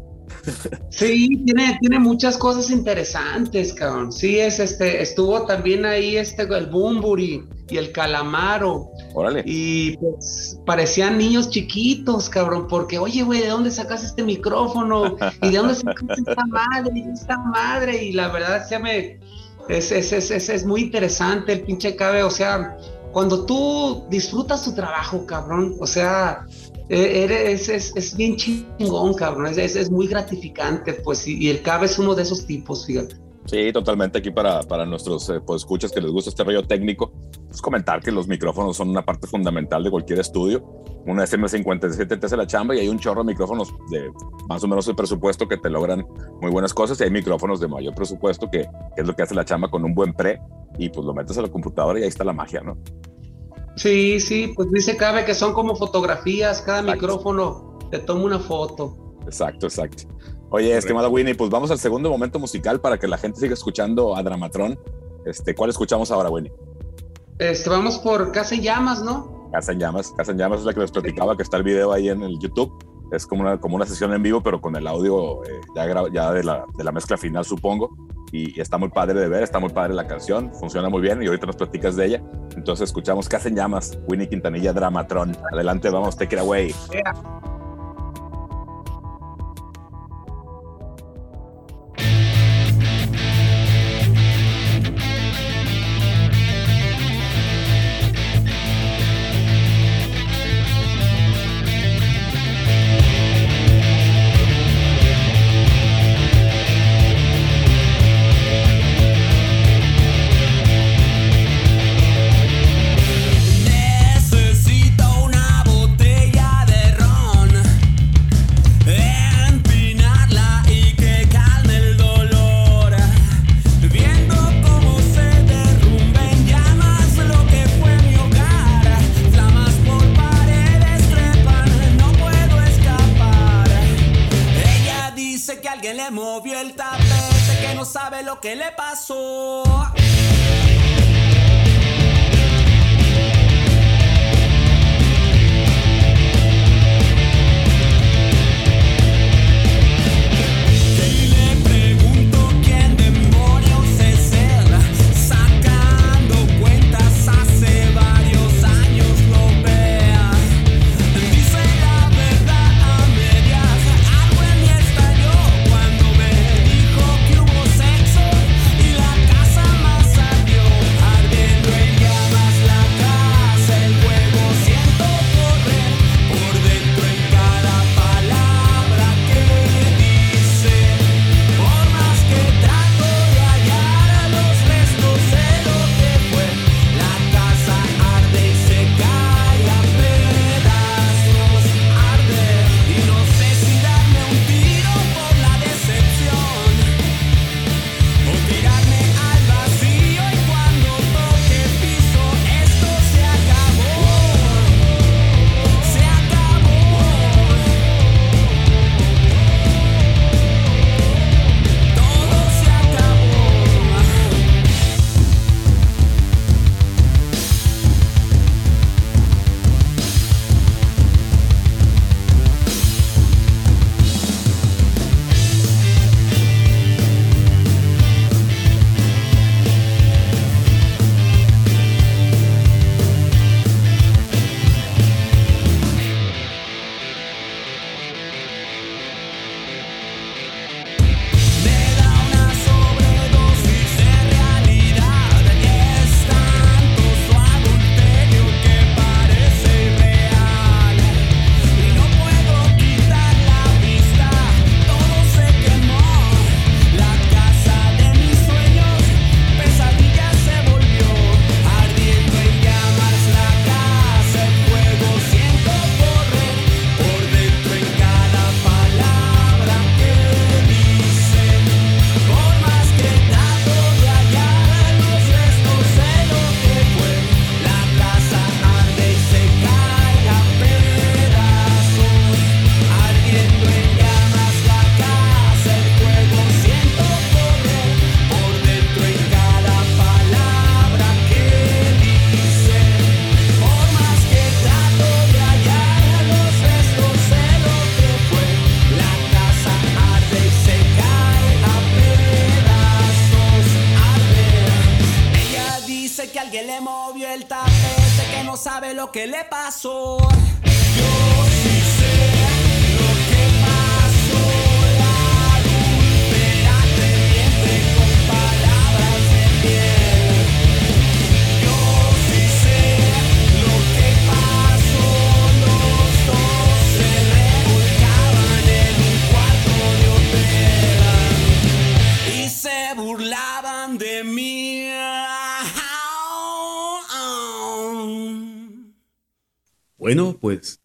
Sí, tiene, tiene muchas cosas interesantes, cabrón. Sí, es este, estuvo también ahí este, el Bumburi y el Calamaro. Órale. Y pues parecían niños chiquitos, cabrón, porque, oye, güey, ¿de dónde sacas este micrófono? ¿Y de dónde sacas esta madre? ¿Y esta madre? Y la verdad, se me, es, es, es, es, muy interesante el pinche cabe, o sea, cuando tú disfrutas tu trabajo, cabrón, o sea, e, eres, es, es, bien chingón, cabrón, es, es, muy gratificante, pues, y, y el cabe es uno de esos tipos, fíjate. Sí, totalmente aquí para, para nuestros eh, pues, escuchas que les gusta este rollo técnico. Pues comentar que los micrófonos son una parte fundamental de cualquier estudio. Una SM57 te hace la chamba y hay un chorro de micrófonos de más o menos el presupuesto que te logran muy buenas cosas y hay micrófonos de mayor presupuesto que, es lo que hace la chamba con un buen pre y pues lo metes a la computadora y ahí está la magia, ¿no? Sí, sí, pues dice Cabe que son como fotografías, cada micrófono te toma una foto. Exacto, exacto. Oye, estimado Winnie, pues vamos al segundo momento musical para que la gente siga escuchando a Dramatron. Este, ¿Cuál escuchamos ahora, Winnie? Este, vamos por Casa en Llamas, ¿no? Casa en Llamas. Casa en Llamas es la que les platicaba, que está el video ahí en el YouTube. Es como una, como una sesión en vivo, pero con el audio eh, ya, ya de, la, de la mezcla final, supongo. Y, está muy padre de ver, está muy padre la canción, funciona muy bien y ahorita nos platicas de ella. Entonces escuchamos Casa en Llamas, Winnie Quintanilla, Dramatron. Adelante, vamos, take it away.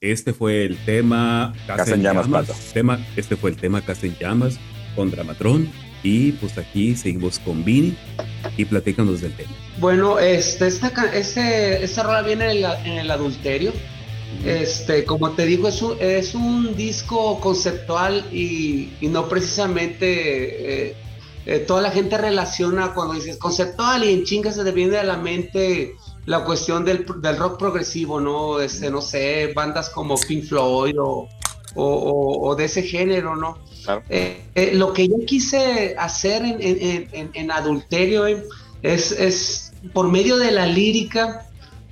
Este fue el tema Casa, en Llamas, tema, este fue el tema Casa en Llamas con Dramatrón. Y pues aquí seguimos con Vini y platícanos del tema. Bueno, este, esta, este, esta rola viene en, el adulterio. Este, como te digo, es un, es un disco conceptual y, no precisamente eh, eh, toda la gente relaciona cuando dices conceptual y en chinga se te viene a la mente la cuestión del, rock progresivo, ¿no? Este, no sé, bandas como Pink Floyd o, o, de ese género, ¿no? Eh, eh, lo que yo quise hacer en, adulterio eh, es, es, por medio de la lírica,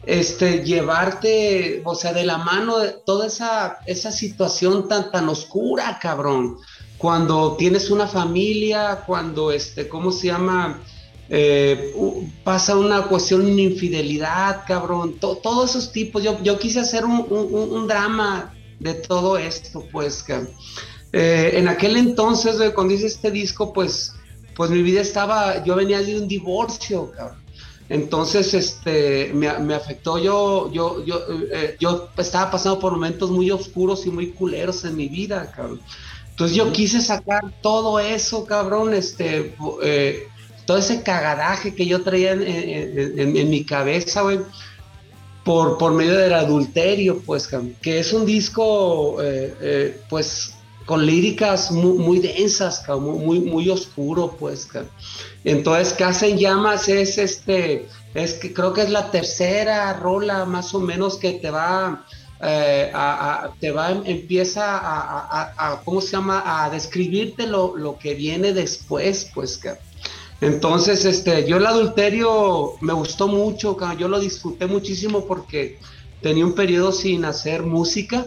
este, llevarte, o sea, de la mano de toda esa, esa situación tan, tan oscura, cabrón. Cuando tienes una familia, cuando, este, ¿cómo se llama? Eh, pasa una cuestión de infidelidad, cabrón, todos esos tipos. Yo, yo quise hacer un, drama de todo esto, pues, que eh, en aquel entonces, cuando hice este disco, pues, pues mi vida estaba, yo venía de un divorcio, cabrón. Entonces, este, me, afectó, yo, yo, yo, eh, yo estaba pasando por momentos muy oscuros y muy culeros en mi vida, cabrón. Entonces yo quise sacar todo eso, cabrón, este, todo ese cagadaje que yo traía en, mi cabeza, güey, por, por medio del adulterio, pues, que es un disco, eh, eh, pues, con líricas muy, densas, muy, muy oscuro, pues. Entonces, Casa en Llamas es este, es que creo que es la tercera rola más o menos que te va, eh, a, te va, empieza a, ¿cómo se llama? A describirte lo, lo que viene después, pues. Entonces, este, yo el adulterio me gustó mucho, yo lo disfruté muchísimo porque tenía un periodo sin hacer música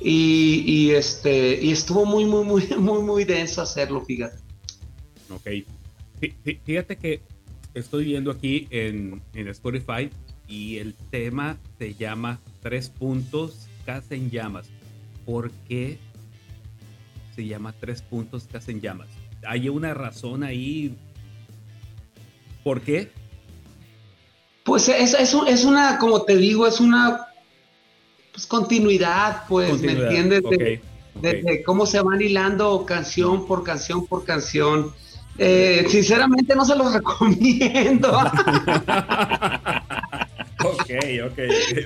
y, este, y estuvo muy, muy, muy, muy, muy denso hacerlo, fíjate. Ok. Fíjate que estoy viendo aquí en, en Spotify y el tema se llama Tres puntos, casa en llamas. ¿Por qué se llama Tres puntos, casa en llamas? ¿Hay una razón ahí? ¿Por qué? Pues es, es, es una, como te digo, es una pues, continuidad, pues, ¿me entiendes? De, cómo se van hilando canción por canción por canción. Eh, sinceramente no se los recomiendo. ok, ok,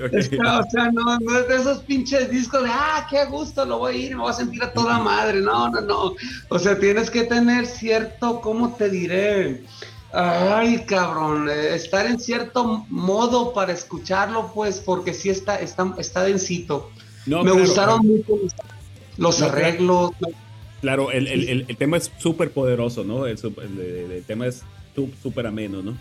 o sea, no, no es de esos pinches discos de, ah, qué gusto, lo voy a ir, me voy a sentir a toda madre. No, no, no. O sea, tienes que tener cierto, ¿cómo te diré? Ay, cabrón, eh, estar en cierto modo para escucharlo, pues, porque sí está, está, está densito. Me gustaron mucho los arreglos. Claro, el, el, el, tema es súper poderoso, ¿no? El, tema es súper ameno, ¿no?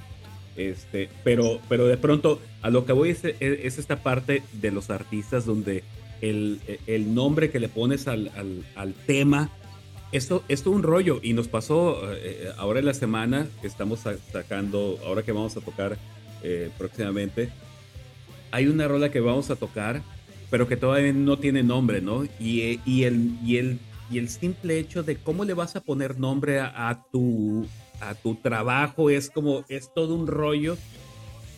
Este, pero, pero de pronto, a lo que voy es, es, esta parte de los artistas donde el, nombre que le pones al, al, al tema esto, esto un rollo y nos pasó eh, ahora en la semana estamos sacando, ahora que vamos a tocar eh, próximamente, hay una rola que vamos a tocar, pero que todavía no tiene nombre, ¿no? Y, eh, y, el, y, el, y el simple hecho de cómo le vas a poner nombre a, tu, a tu trabajo es como, es todo un rollo.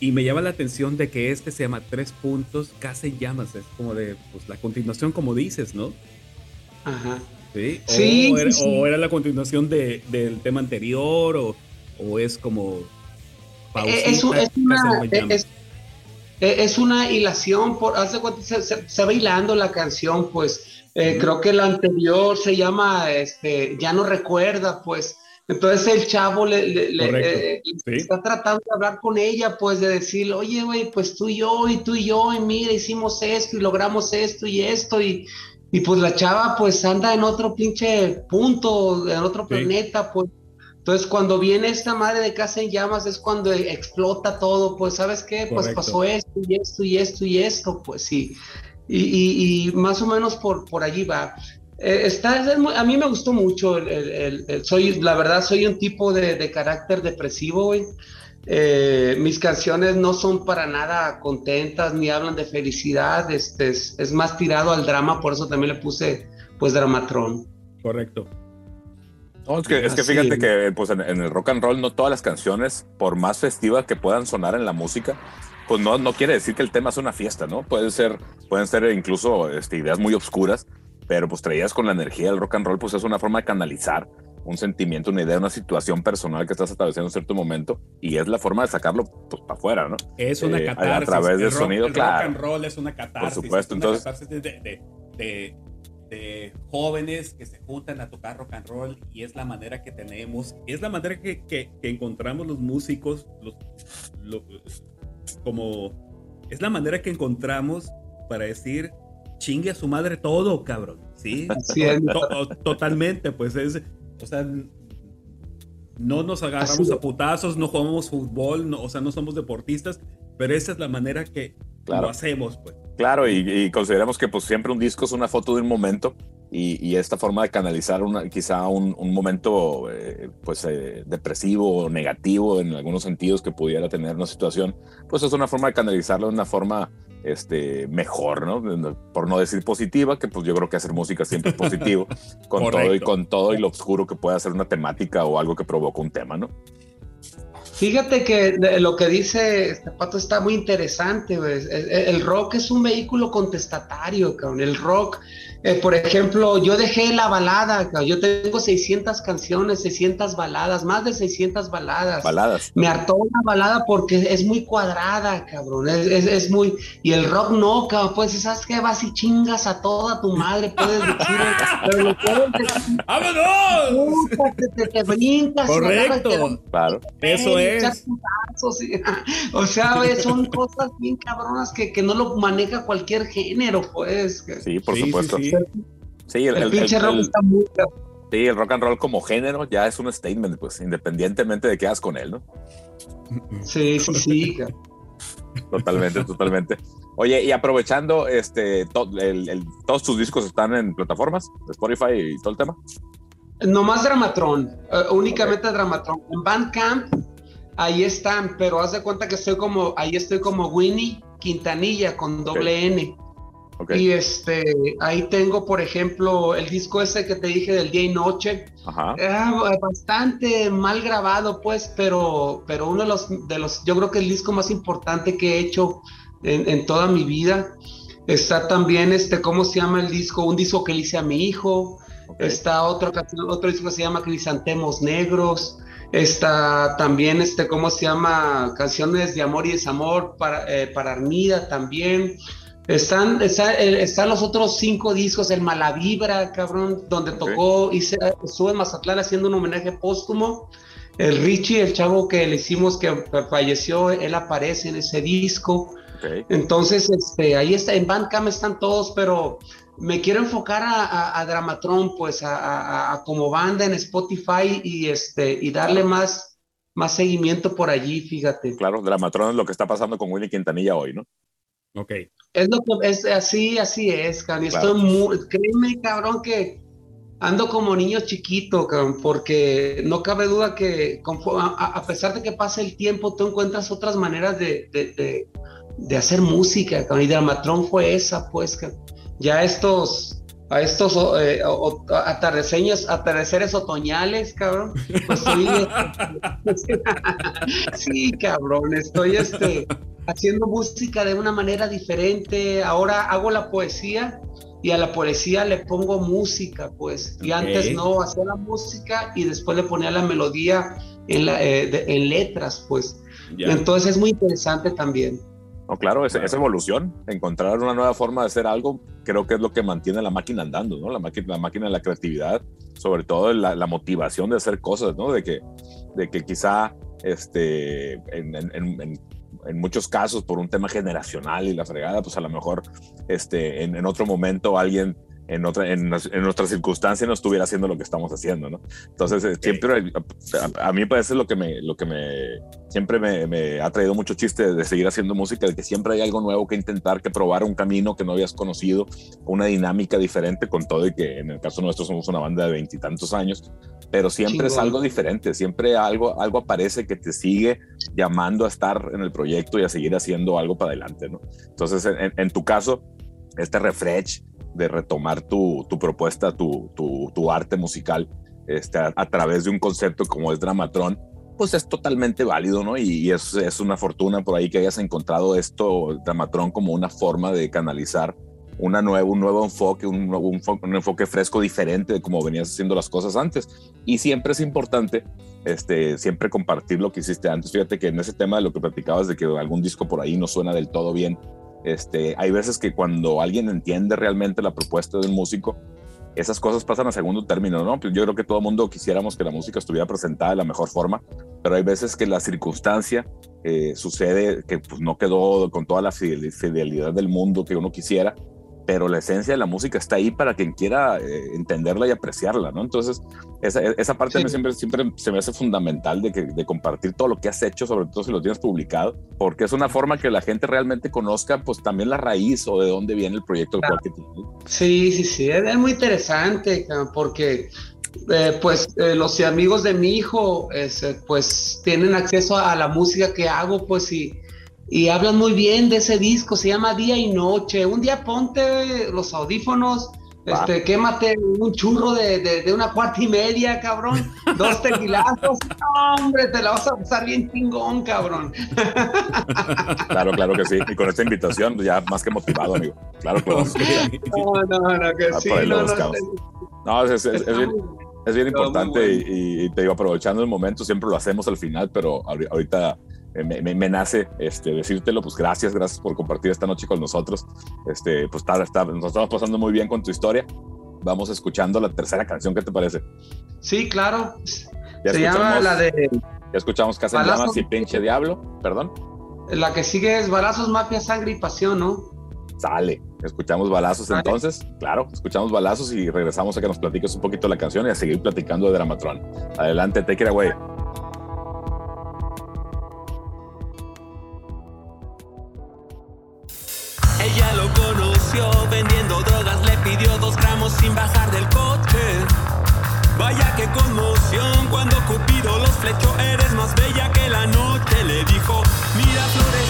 Y me llama la atención de que este se llama Tres Puntos, Casi Llamas. Es como de, pues la continuación, como dices, ¿no? Ajá. ¿Sí? o, era, la continuación de, del tema anterior o, o es como... Eh, es, una, eh, es, una hilación, por, hace se, se, va hilando la canción, pues eh, creo que la anterior se llama este, Ya no recuerda, pues. Entonces el chavo le, está tratando de hablar con ella, pues de decir, oye, güey, pues tú y yo, y tú y yo, y mira, hicimos esto y logramos esto y esto, y, y pues la chava pues anda en otro pinche punto, en otro planeta, pues. Entonces cuando viene esta madre de casa en llamas es cuando explota todo, pues sabes qué, pues pasó esto y esto y esto y esto, pues sí. Y, y, más o menos por, por allí va. Eh, está, a mí me gustó mucho, el, soy, la verdad soy un tipo de, de carácter depresivo, güey. Eh, mis canciones no son para nada contentas ni hablan de felicidad, este es, más tirado al drama, por eso también le puse pues Dramatrón. Correcto. es que, fíjate que pues en, el rock and roll no todas las canciones, por más festivas que puedan sonar en la música, pues no, no quiere decir que el tema es una fiesta, ¿no? Pueden ser, pueden ser incluso este, ideas muy obscuras, pero pues traídas con la energía del rock and roll, pues es una forma de canalizar un sentimiento, una idea, una situación personal que estás atravesando en cierto momento y es la forma de sacarlo pues para afuera, ¿no? Es una eh, catarsis. A través del sonido, el claro. Rock and roll es una catarsis. Por supuesto, entonces. de, de, jóvenes que se juntan a tocar rock and roll y es la manera que tenemos, es la manera que, que, encontramos los músicos, los, como es la manera que encontramos para decir chingue a su madre todo, cabrón. Sí, totalmente, pues es, o sea, no nos agarramos a putazos, no jugamos fútbol, o sea, no somos deportistas, pero esa es la manera que lo hacemos, pues. Claro, y, consideramos que pues siempre un disco es una foto de un momento y, esta forma de canalizar una, quizá un, momento eh, pues eh, depresivo o negativo en algunos sentidos que pudiera tener una situación, pues es una forma de canalizarlo de una forma este, mejor, ¿no? Por no decir positiva, que pues yo creo que hacer música siempre es positivo, con todo y con todo y lo oscuro que puede hacer una temática o algo que provoca un tema, ¿no? Fíjate que lo que dice este pato está muy interesante, El rock es un vehículo contestatario, cabrón. El rock eh, por ejemplo, yo dejé la balada, yo tengo 600 canciones, 600 baladas, más de 600 baladas. Baladas. Me hartó una balada porque es muy cuadrada, cabrón, es, es, muy... Y el rock no, cabrón, pues, ¿sabes qué? Vas y chingas a toda tu madre, puedes decir, pero lo puedes decir... ¡Vámonos! Te, te, brincas. Correcto. claro. Eso es. o sea, son cosas bien cabronas que, que no lo maneja cualquier género, pues. Sí, por supuesto. Sí, el, pinche rock está muy. Sí, el rock and roll como género ya es un statement, pues, independientemente de qué hagas con él, ¿no? Sí, sí, sí. totalmente, totalmente. Oye, y aprovechando, este, todos tus discos están en plataformas, Spotify y todo el tema. Nomás Dramatron, eh, únicamente Dramatron. En Bandcamp, ahí están, pero haz de cuenta que estoy como, ahí estoy como Winnie Quintanilla con doble N. Y este, ahí tengo, por ejemplo, el disco ese que te dije del día y noche. Ajá. bastante mal grabado, pues, pero, pero uno de los, de los, yo creo que el disco más importante que he hecho en, toda mi vida. Está también, este, ¿cómo se llama el disco? Un disco que le hice a mi hijo. Está otro, otro disco que se llama Crisantemos Negros. Está también, este, ¿cómo se llama? Canciones de amor y desamor para, eh, para Armida también. Están, eh, están los otros cinco discos, el Malavibra, cabrón, donde tocó, hice, estuve en Mazatlán haciendo un homenaje póstumo. El Richie, el chavo que le hicimos que falleció, él aparece en ese disco. Entonces, este, ahí está, en Bandcamp están todos, pero me quiero enfocar a, Dramatron, pues, a, como banda en Spotify y este, y darle más, más seguimiento por allí, fíjate. Claro, Dramatron es lo que está pasando con Willy Quintanilla hoy, ¿no? Ok. Es lo que es así, así es, cabrón. Estoy muy, créeme, cabrón, que ando como niño chiquito, cabrón, porque no cabe duda que a, pesar de que pase el tiempo, tú encuentras otras maneras de, de, de, hacer música, cabrón. Y Dramatron fue esa, pues, cabrón. Ya estos a estos eh, atardeceres otoñales, cabrón. Pues sí, cabrón, estoy este, haciendo música de una manera diferente. Ahora hago la poesía y a la poesía le pongo música, pues. Y antes no, hacía la música y después le ponía la melodía en, la, eh, en letras, pues. Entonces es muy interesante también. No, claro, esa, evolución, encontrar una nueva forma de hacer algo, creo que es lo que mantiene la máquina andando, ¿no? La máquina, la máquina de la creatividad, sobre todo la, la motivación de hacer cosas, ¿no? De que, de que quizá este, en, en, en, muchos casos por un tema generacional y la fregada, pues a lo mejor este, en, otro momento alguien en otra, en, en otra circunstancia no estuviera haciendo lo que estamos haciendo, ¿no? Entonces, eh, siempre, a, mí parece lo que me, lo que me, siempre me, me, ha traído mucho chiste de seguir haciendo música, de que siempre hay algo nuevo que intentar, que probar un camino que no habías conocido, una dinámica diferente con todo y que en el caso nuestro somos una banda de veintitantos años, pero siempre es algo diferente, siempre algo, algo aparece que te sigue llamando a estar en el proyecto y a seguir haciendo algo para adelante, ¿no? Entonces, en, en tu caso, este refresh, de retomar tu, tu propuesta, tu, tu, tu, arte musical este, a, través de un concepto como es Dramatron, pues es totalmente válido, ¿no? Y, es, es, una fortuna por ahí que hayas encontrado esto, Dramatron, como una forma de canalizar una nueva, un nuevo enfoque, un, un, un, enfoque fresco, diferente de cómo venías haciendo las cosas antes. Y siempre es importante, este, siempre compartir lo que hiciste antes. Fíjate que en ese tema de lo que platicabas de que algún disco por ahí no suena del todo bien, este, hay veces que cuando alguien entiende realmente la propuesta de un músico, esas cosas pasan a segundo término, ¿no? Pues yo creo que todo mundo quisiéramos que la música estuviera presentada de la mejor forma, pero hay veces que la circunstancia eh, sucede que pues, no quedó con toda la fidelidad del mundo que uno quisiera pero la esencia de la música está ahí para quien quiera eh, entenderla y apreciarla, ¿no? Entonces, esa, esa parte siempre, siempre se me hace fundamental de, que, de compartir todo lo que has hecho, sobre todo si lo tienes publicado, porque es una forma que la gente realmente conozca, pues también la raíz o de dónde viene el proyecto del cual que tiene. Sí, sí, sí, es, muy interesante, porque eh, pues eh, los amigos de mi hijo, pues tienen acceso a la música que hago, pues y y hablan muy bien de ese disco, se llama Día y Noche. Un día ponte los audífonos, Este, quémate un churro de, de, una cuarta y media, cabrón. Dos tequilazos. hombre, te la vas a pasar bien chingón, cabrón. Claro, claro que sí. Y con esta invitación, ya más que motivado, amigo. Claro que vamos No, no, no, que sí. No, no, es, es, es, bien, es bien importante y, y, te digo, aprovechando el momento, siempre lo hacemos al final, pero ahorita eh, me, nace este, decírtelo, pues gracias, gracias por compartir esta noche con nosotros. Este, pues está, está, nos estamos pasando muy bien con tu historia. Vamos escuchando la tercera canción, ¿qué te parece? Sí, claro. Ya Se llama la de... Ya escuchamos Casa en Llamas y Pinche Diablo, perdón. La que sigue es Balazos, Mafia, Sangre y Pasión, ¿no? Sale. Escuchamos balazos entonces, claro, escuchamos balazos y regresamos a que nos platiques un poquito la canción y a seguir platicando de Dramatron. Adelante, take it away. Ella lo conoció vendiendo drogas, le pidió dos gramos sin bajar del coche. Vaya que conmoción cuando Cupido los flechó, eres más bella que la noche. Le dijo, mira florecita,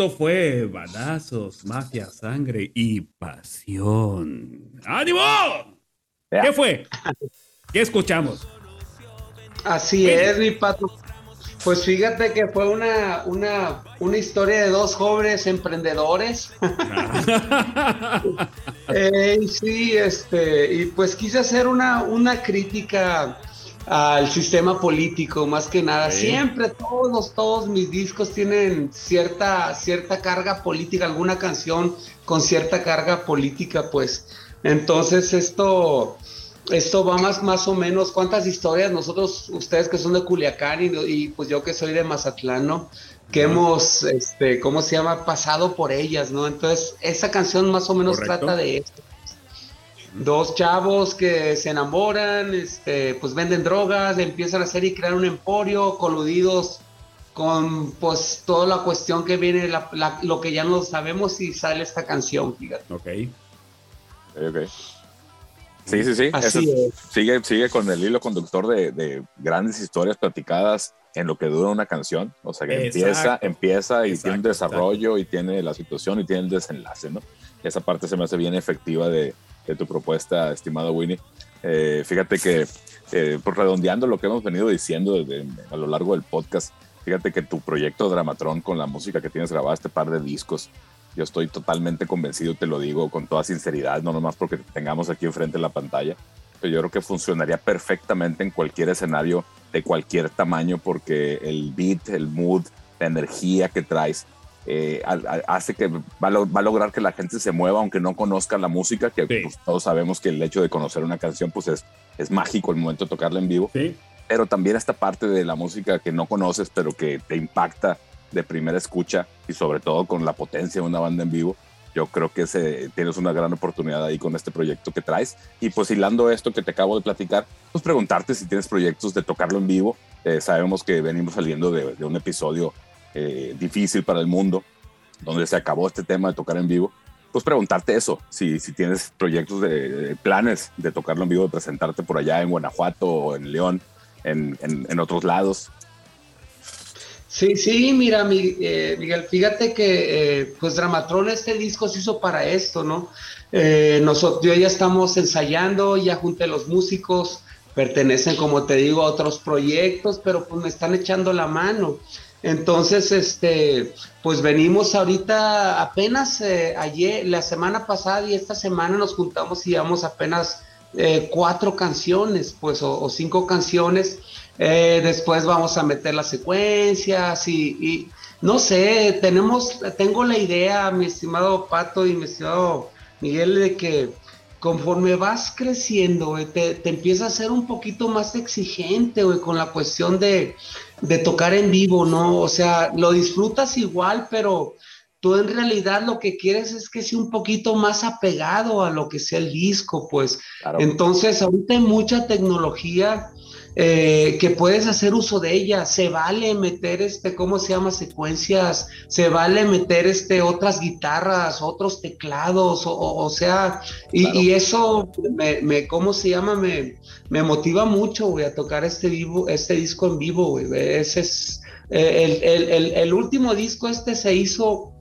Esto fue balazos, mafia, sangre y pasión. ¡Ánimo! ¿Qué fue? ¿Qué escuchamos? Así es, mi pato. Pues fíjate que fue una, una, una historia de dos jóvenes emprendedores. eh, sí, este, y pues quise hacer una, una crítica al sistema político, más que nada. Siempre todos, todos mis discos tienen cierta, cierta carga política, alguna canción con cierta carga política, pues. Entonces esto, esto va más, más o menos, ¿cuántas historias nosotros, ustedes que son de Culiacán y, pues yo que soy de Mazatlán, ¿no? Que hemos, este, ¿cómo se llama? Pasado por ellas, ¿no? Entonces, esa canción más o menos trata de esto. Dos chavos que se enamoran, este, pues venden drogas, empiezan a hacer y crear un emporio, coludidos con pues toda la cuestión que viene, lo que ya no sabemos y sale esta canción, fíjate. Ok. Ok. Sí, sí, sí. sigue, sigue con el hilo conductor de, grandes historias platicadas en lo que dura una canción. O sea, que empieza, empieza y tiene un desarrollo y tiene la situación y tiene el desenlace, ¿no? Esa parte se me hace bien efectiva de, tu propuesta, estimado Winnie. Eh, fíjate que, eh, por redondeando lo que hemos venido diciendo a lo largo del podcast, fíjate que tu proyecto Dramatron con la música que tienes grabada, este par de discos, yo estoy totalmente convencido, te lo digo con toda sinceridad, no nomás porque tengamos aquí enfrente la pantalla, pero yo creo que funcionaría perfectamente en cualquier escenario de cualquier tamaño porque el beat, el mood, la energía que traes eh, hace que va a, lograr que la gente se mueva aunque no conozca la música, que pues, todos sabemos que el hecho de conocer una canción pues es, es mágico el momento de tocarla en vivo. Pero también esta parte de la música que no conoces pero que te impacta de primera escucha y sobre todo con la potencia de una banda en vivo, yo creo que tienes una gran oportunidad ahí con este proyecto que traes. Y pues hilando esto que te acabo de platicar, pues preguntarte si tienes proyectos de tocarlo en vivo. Eh, sabemos que venimos saliendo de, un episodio eh, difícil para el mundo, donde se acabó este tema de tocar en vivo. Pues preguntarte eso, si, si tienes proyectos de, planes de tocarlo en vivo, de presentarte por allá en Guanajuato o en León, en, en otros lados. Sí, sí, mira, eh, Miguel, fíjate que eh, pues Dramatron este disco se hizo para esto, ¿no? Eh, nosotros ya estamos ensayando, ya junté los músicos, pertenecen, como te digo, a otros proyectos, pero pues me están echando la mano. Entonces, este, pues venimos ahorita apenas ayer, la semana pasada y esta semana nos juntamos y llevamos apenas cuatro canciones, pues, o cinco canciones. Eh, después vamos a meter las secuencias y, no sé, tenemos, tengo la idea, mi estimado Pato y mi estimado Miguel, de que conforme vas creciendo, te, te empiezas a ser un poquito más exigente, con la cuestión de, de tocar en vivo, ¿no? O sea, lo disfrutas igual, pero tú en realidad lo que quieres es que sea un poquito más apegado a lo que sea el disco, pues. Entonces, ahorita hay mucha tecnología eh, que puedes hacer uso de ella. Se vale meter este, ¿cómo se llama? Secuencias, se vale meter este, otras guitarras, otros teclados, o, sea, y, eso me, ¿cómo se llama? Me, me motiva mucho, güey, a tocar este vivo, este disco en vivo, güey. Ese es eh, el, el último disco este se hizo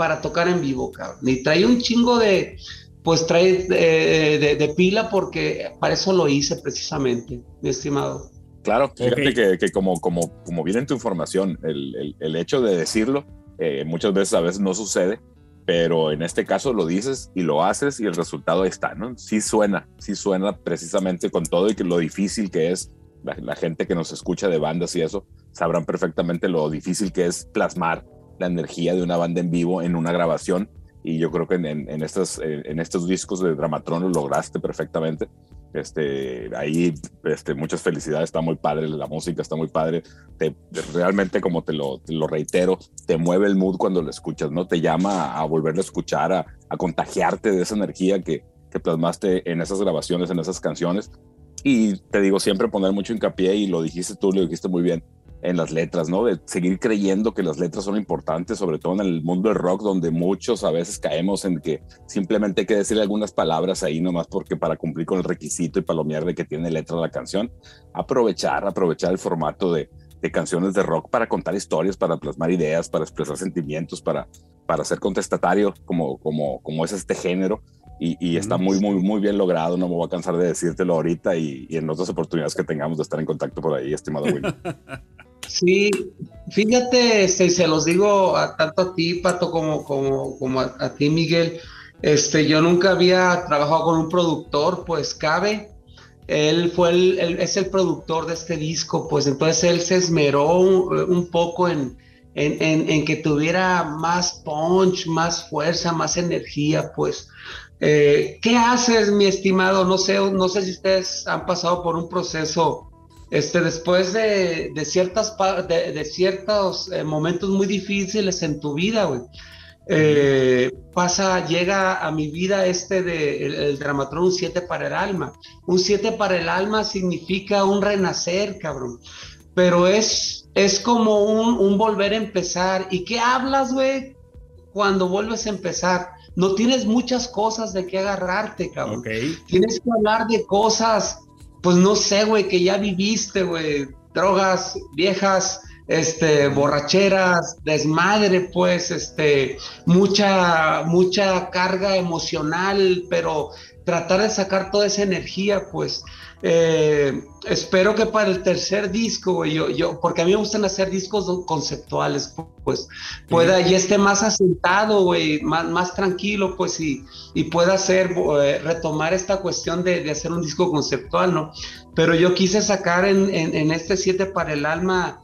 para tocar en vivo, cabrón. Y trae un chingo de, pues trae eh, de, pila porque para eso lo hice precisamente, mi estimado. Claro, fíjate que, como, como, como viene en tu información, el, el, hecho de decirlo eh, muchas veces a veces no sucede, pero en este caso lo dices y lo haces y el resultado está, ¿no? Sí suena, sí suena precisamente con todo y que lo difícil que es, la, la gente que nos escucha de bandas y eso, sabrán perfectamente lo difícil que es plasmar la energía de una banda en vivo en una grabación y yo creo que en, en, estas, en estos discos de Dramatron lo lograste perfectamente. Este, ahí este, muchas felicidades, está muy padre, la música está muy padre, te, realmente como te lo, te lo, reitero, te mueve el mood cuando lo escuchas, ¿no? Te llama a volverlo a escuchar, a, a contagiarte de esa energía que, que plasmaste en esas grabaciones, en esas canciones. Y te digo, siempre poner mucho hincapié, y lo dijiste tú, lo dijiste muy bien, en las letras, ¿no? De seguir creyendo que las letras son importantes, sobre todo en el mundo del rock, donde muchos a veces caemos en que simplemente hay que decir algunas palabras ahí nomás porque para cumplir con el requisito y palomear de que tiene letra la canción. Aprovechar, aprovechar el formato de, de canciones de rock para contar historias, para plasmar ideas, para expresar sentimientos, para, para ser contestatario, como, como, como es este género. Y, y, está muy, muy, muy bien logrado. No me voy a cansar de decírtelo ahorita y, y en otras oportunidades que tengamos de estar en contacto por ahí, estimado Will. Sí, fíjate, este, se los digo a, tanto a ti, Pato, como, como, como a, ti, Miguel. Este, yo nunca había trabajado con un productor, pues cabe. Él fue el, es el productor de este disco, pues entonces él se esmeró un, poco en, en, en, que tuviera más punch, más fuerza, más energía, pues. Eh, ¿Qué haces, mi estimado? No sé, no sé si ustedes han pasado por un proceso este, después de, ciertas, de, ciertos eh, momentos muy difíciles en tu vida, güey. eh, pasa, llega a mi vida este de el, Dramatron, un 7 para el alma. Un 7 para el alma significa un renacer, cabrón. Pero es, es como un, un volver a empezar. ¿Y qué hablas, güey? Cuando vuelves a empezar. No tienes muchas cosas de qué agarrarte, cabrón. Tienes que hablar de cosas, pues no sé, güey, que ya viviste, güey. Drogas viejas, este, borracheras, desmadre, pues, este, mucha, mucha carga emocional, pero tratar de sacar toda esa energía, pues, eh, espero que para el tercer disco, yo, yo, porque a mí me gustan hacer discos conceptuales, pues, pueda y esté más asentado, güey, más, más tranquilo, pues, y, y pueda hacer, eh, retomar esta cuestión de, de, hacer un disco conceptual, ¿no? Pero yo quise sacar en, en, en este Siete para el Alma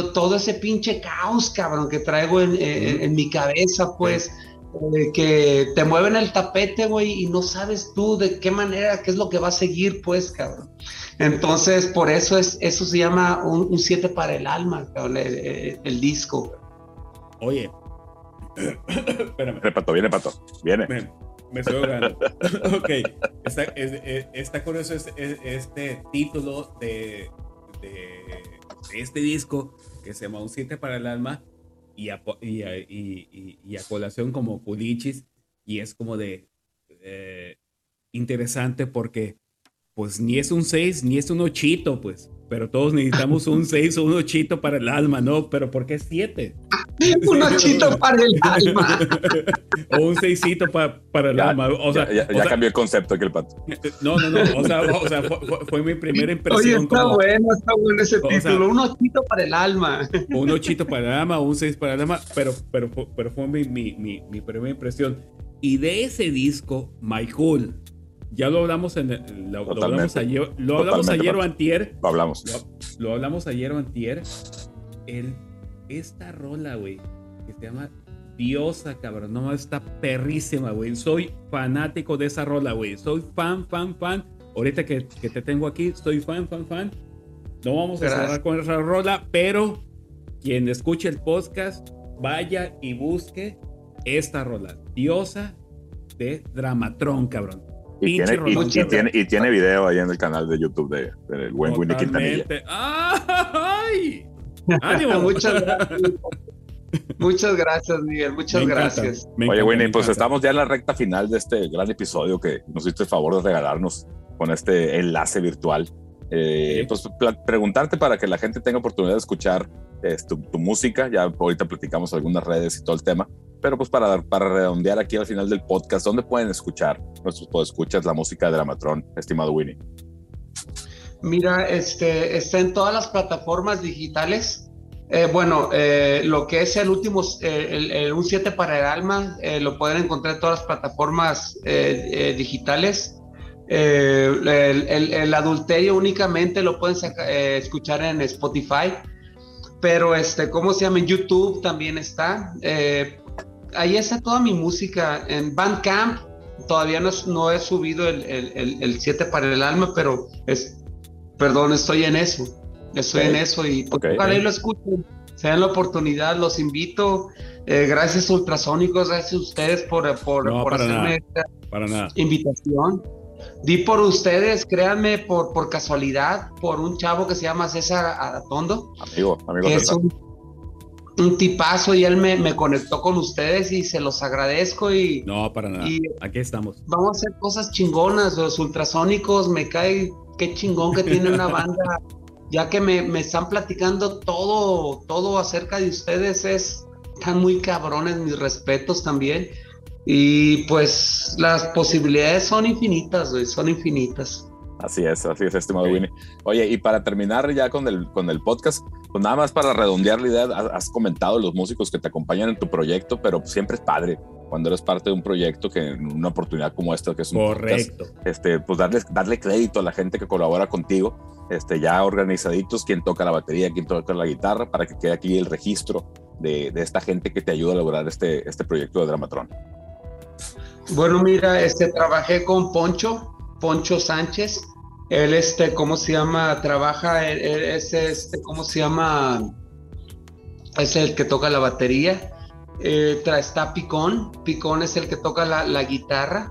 todo ese pinche caos, cabrón, que traigo en, mi cabeza, pues, eh, que te mueven el tapete, güey, y no sabes tú de qué manera, qué es lo que va a seguir, pues, cabrón. Entonces, por eso es, eso se llama un 7 para el alma, cabrón, el, disco. Oye, espérame. Viene pato, viene pato, viene. Me, estoy ahogando. ok, está, está curioso este, este título de, de este disco que se llama Un 7 para el alma y a, y, a colación como Pulichis y es como de eh, interesante porque pues ni es un 6 ni es un 8 pues pero todos necesitamos un 6 o un 8 para el alma, ¿no? Pero ¿por qué 7? un 8 para el alma. o un 6 para, para el alma. O sea, ya, ya, cambió el concepto que el pato. No, no, no. O sea, o sea fue, fue, mi primera impresión. Oye, está bueno, está bueno ese título. un 8 para el alma. un 8 para el alma, un 6 para el alma, pero, pero, pero fue mi, mi, mi, mi primera impresión. Y de ese disco, My Cool, ya lo hablamos en lo, hablamos ayer, lo hablamos ayer o antier. Lo hablamos. Lo, hablamos ayer o antier. El, esta rola, güey, que se llama Diosa, cabrón. No, está perrísima, güey. Soy fanático de esa rola, güey. Soy fan, fan, fan. Ahorita que, que, te tengo aquí, soy fan, fan, fan. No vamos a cerrar con esa rola, pero quien escuche el podcast, vaya y busque esta rola. Diosa de Dramatron, cabrón. Y tiene, y, tiene, video ahí en el canal de YouTube de, del buen Winnie Quintanilla. ¡Ay! muchas gracias. Muchas gracias, Miguel. Muchas gracias. Oye, Winnie, pues estamos ya en la recta final de este gran episodio que nos hiciste el favor de regalarnos con este enlace virtual. Eh, pues preguntarte para que la gente tenga oportunidad de escuchar eh, tu, tu, música. Ya ahorita platicamos algunas redes y todo el tema. Pero pues para, para redondear aquí al final del podcast, ¿dónde pueden escuchar nuestros podescuchas la música de Dramatrón, estimado Winnie? Mira, este, está en todas las plataformas digitales. Eh, bueno, eh, lo que es el último, eh, el, Un 7 para el alma, lo pueden encontrar en todas las plataformas digitales. El, adulterio únicamente lo pueden escuchar en Spotify, pero este, ¿cómo se llama? En YouTube también está ahí está toda mi música en Bandcamp. Todavía no, no he subido el 7 para el alma, pero es, perdón, estoy en eso. Estoy en eso y pues, okay. lo escuchen. Se dan la oportunidad, los invito. Eh, gracias Ultrasónicos, gracias a ustedes por, por, por hacerme esta invitación. Di por ustedes, créanme, por, por casualidad, por un chavo que se llama César Adatondo. Amigo, amigo César un tipazo y él me, me, conectó con ustedes y se los agradezco y... No, para nada. Aquí estamos. Vamos a hacer cosas chingonas, los ultrasónicos, me cae qué chingón que tiene una banda, ya que me, me, están platicando todo, todo acerca de ustedes, es, están muy cabrones, mis respetos también. Y pues las posibilidades son infinitas, son infinitas. Así es, así es, estimado Winnie. Oye, y para terminar ya con el, con el podcast, pues nada más para redondear la idea, has comentado los músicos que te acompañan en tu proyecto, pero siempre es padre cuando eres parte de un proyecto que en una oportunidad como esta, que es un Correcto. este, pues darle, darle crédito a la gente que colabora contigo, este, ya organizaditos, quién toca la batería, quién toca la guitarra, para que quede aquí el registro de, de esta gente que te ayuda a lograr este, este proyecto de Dramatron. Bueno, mira, este, trabajé con Poncho, Poncho Sánchez, él, este, ¿cómo se llama? Trabaja, es este, ¿cómo se llama? Es el que toca la batería. Eh, está Picón, Picón es el que toca la, guitarra.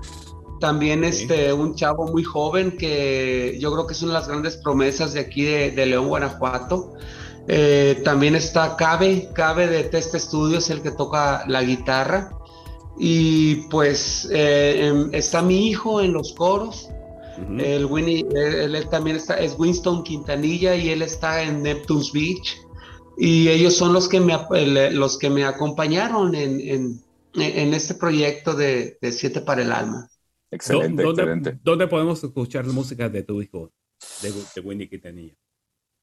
También este, un chavo muy joven que yo creo que es una de las grandes promesas de aquí de, León, Guanajuato. Eh, también está Cabe, Cabe de Test Studios, el que toca la guitarra. Y pues eh, em, está mi hijo en los coros. El Winnie, él, también está, es Winston Quintanilla y él está en Neptune's Beach. Y ellos son los que me, los que me acompañaron en, en, en este proyecto de, de, Siete para el Alma. Excelente, ¿Dónde, excelente. ¿Dónde podemos escuchar la música de tu hijo, de, de Winnie Quintanilla?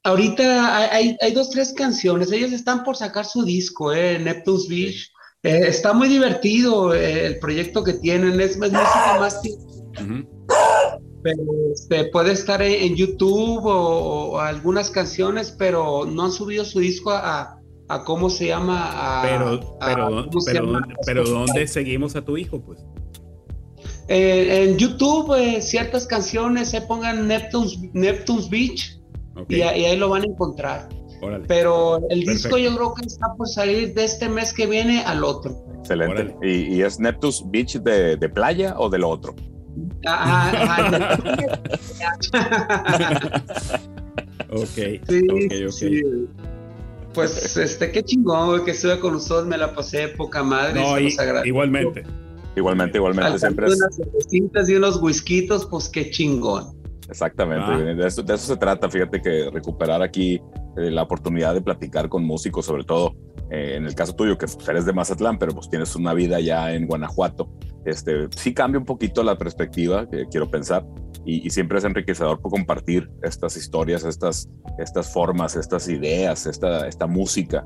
Ahorita hay, hay, dos, tres canciones. Ellos están por sacar su disco, eh, Neptune's Beach. Eh, está muy divertido eh, el proyecto que tienen. Es, música más pero este, puede estar en, YouTube o, algunas canciones, pero no han subido su disco a, a cómo se llama. pero, pero, pero, pero ¿dónde seguimos a tu hijo, pues? Eh, en YouTube, eh, ciertas canciones se pongan Neptune's, Neptune's Beach y, ahí lo van a encontrar. Pero el disco yo creo que está por salir de este mes que viene al otro. Excelente. ¿Y, es Neptune's Beach de, de playa o de lo otro? Ok, sí, Pues, este, qué chingón, que estuve con ustedes, me la pasé poca madre. igualmente. Igualmente, igualmente, siempre es... Unas y unos whiskitos, pues qué chingón. Exactamente, ah. de, eso, de, eso, se trata, fíjate que recuperar aquí eh, la oportunidad de platicar con músicos, sobre todo eh, en el caso tuyo, que eres de Mazatlán, pero pues tienes una vida ya en Guanajuato, este, sí cambia un poquito la perspectiva, que quiero pensar, y, siempre es enriquecedor por compartir estas historias, estas, estas formas, estas ideas, esta, esta música,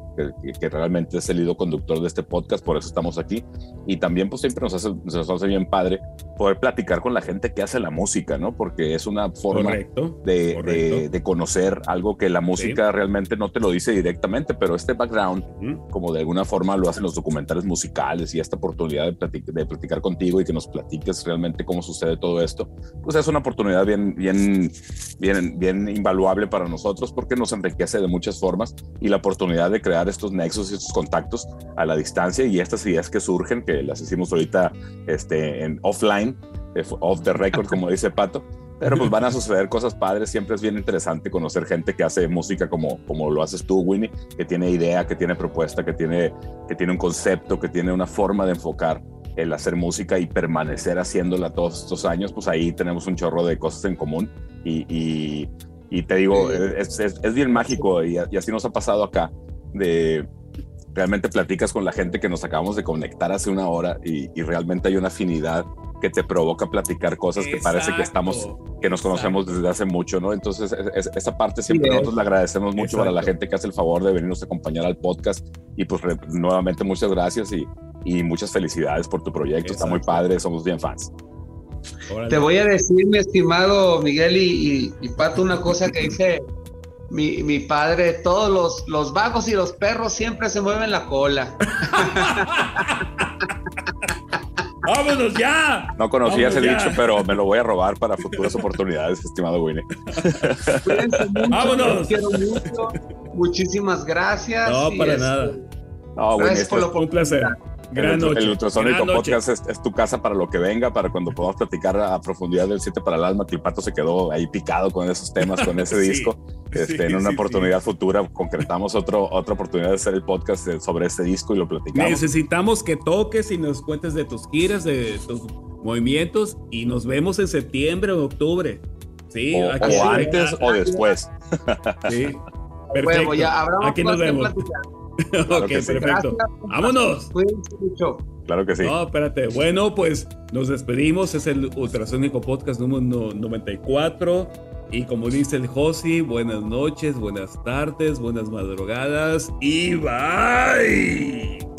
que, realmente es el hilo conductor de este podcast, por eso estamos aquí. Y también pues siempre nos hace, nos hace bien padre poder platicar con la gente que hace la música, ¿no? Porque es una forma de, de, conocer algo que la música realmente no te lo dice directamente, pero este background, como de alguna forma lo hacen los documentales musicales y esta oportunidad de, de platicar contigo y que nos platiques realmente cómo sucede todo esto, pues es una oportunidad bien, bien, bien, bien invaluable para nosotros porque nos enriquece de muchas formas y la oportunidad de crear estos nexos y estos contactos a la distancia y estas ideas que surgen, que las hicimos ahorita este, en offline, eh, off the record, como dice Pato. Pero pues van a suceder cosas padres. Siempre es bien interesante conocer gente que hace música como, como lo haces tú, Winnie, que tiene idea, que tiene propuesta, que tiene, que tiene un concepto, que tiene una forma de enfocar el hacer música y permanecer haciéndola todos estos años, pues ahí tenemos un chorro de cosas en común. Y, y, te digo, es, es, bien mágico y, así nos ha pasado acá de realmente platicas con la gente que nos acabamos de conectar hace una hora y, realmente hay una afinidad que te provoca platicar cosas que parece que estamos, que nos conocemos desde hace mucho, ¿no? Entonces, esa parte siempre nosotros le agradecemos mucho a la gente que hace el favor de venirnos a acompañar al podcast y pues nuevamente muchas gracias y, y muchas felicidades por tu proyecto. Está muy padre, somos bien fans. Te voy a decir, mi estimado Miguel y, Pato, una cosa que dice mi, mi, padre, todos los, los vagos y los perros siempre se mueven la cola. ¡Vámonos ya! No conocía ese dicho, pero me lo voy a robar para futuras oportunidades, estimado Winnie. ¡Vámonos! Quiero mucho. Muchísimas gracias. No, para este, nada. No, gracias por lo Un placer. Gran el, el Ultrasónico Podcast es, tu casa para lo que venga, para cuando podamos platicar a profundidad del 7 para el alma, que el pato se quedó ahí picado con esos temas, con ese disco. Este, en una oportunidad futura concretamos otro, otra oportunidad de hacer el podcast sobre este disco y lo platicamos. Necesitamos que toques y nos cuentes de tus giras, de tus movimientos y nos vemos en septiembre o octubre. Sí, o, antes o después. Sí. Perfecto. ya Aquí nos vemos. ok, perfecto. Vámonos. mucho. Claro que sí. No, espérate. Bueno, pues nos despedimos. Es el Ultrasónico Podcast número 94. Y como dice el Josi, buenas noches, buenas tardes, buenas madrugadas y bye.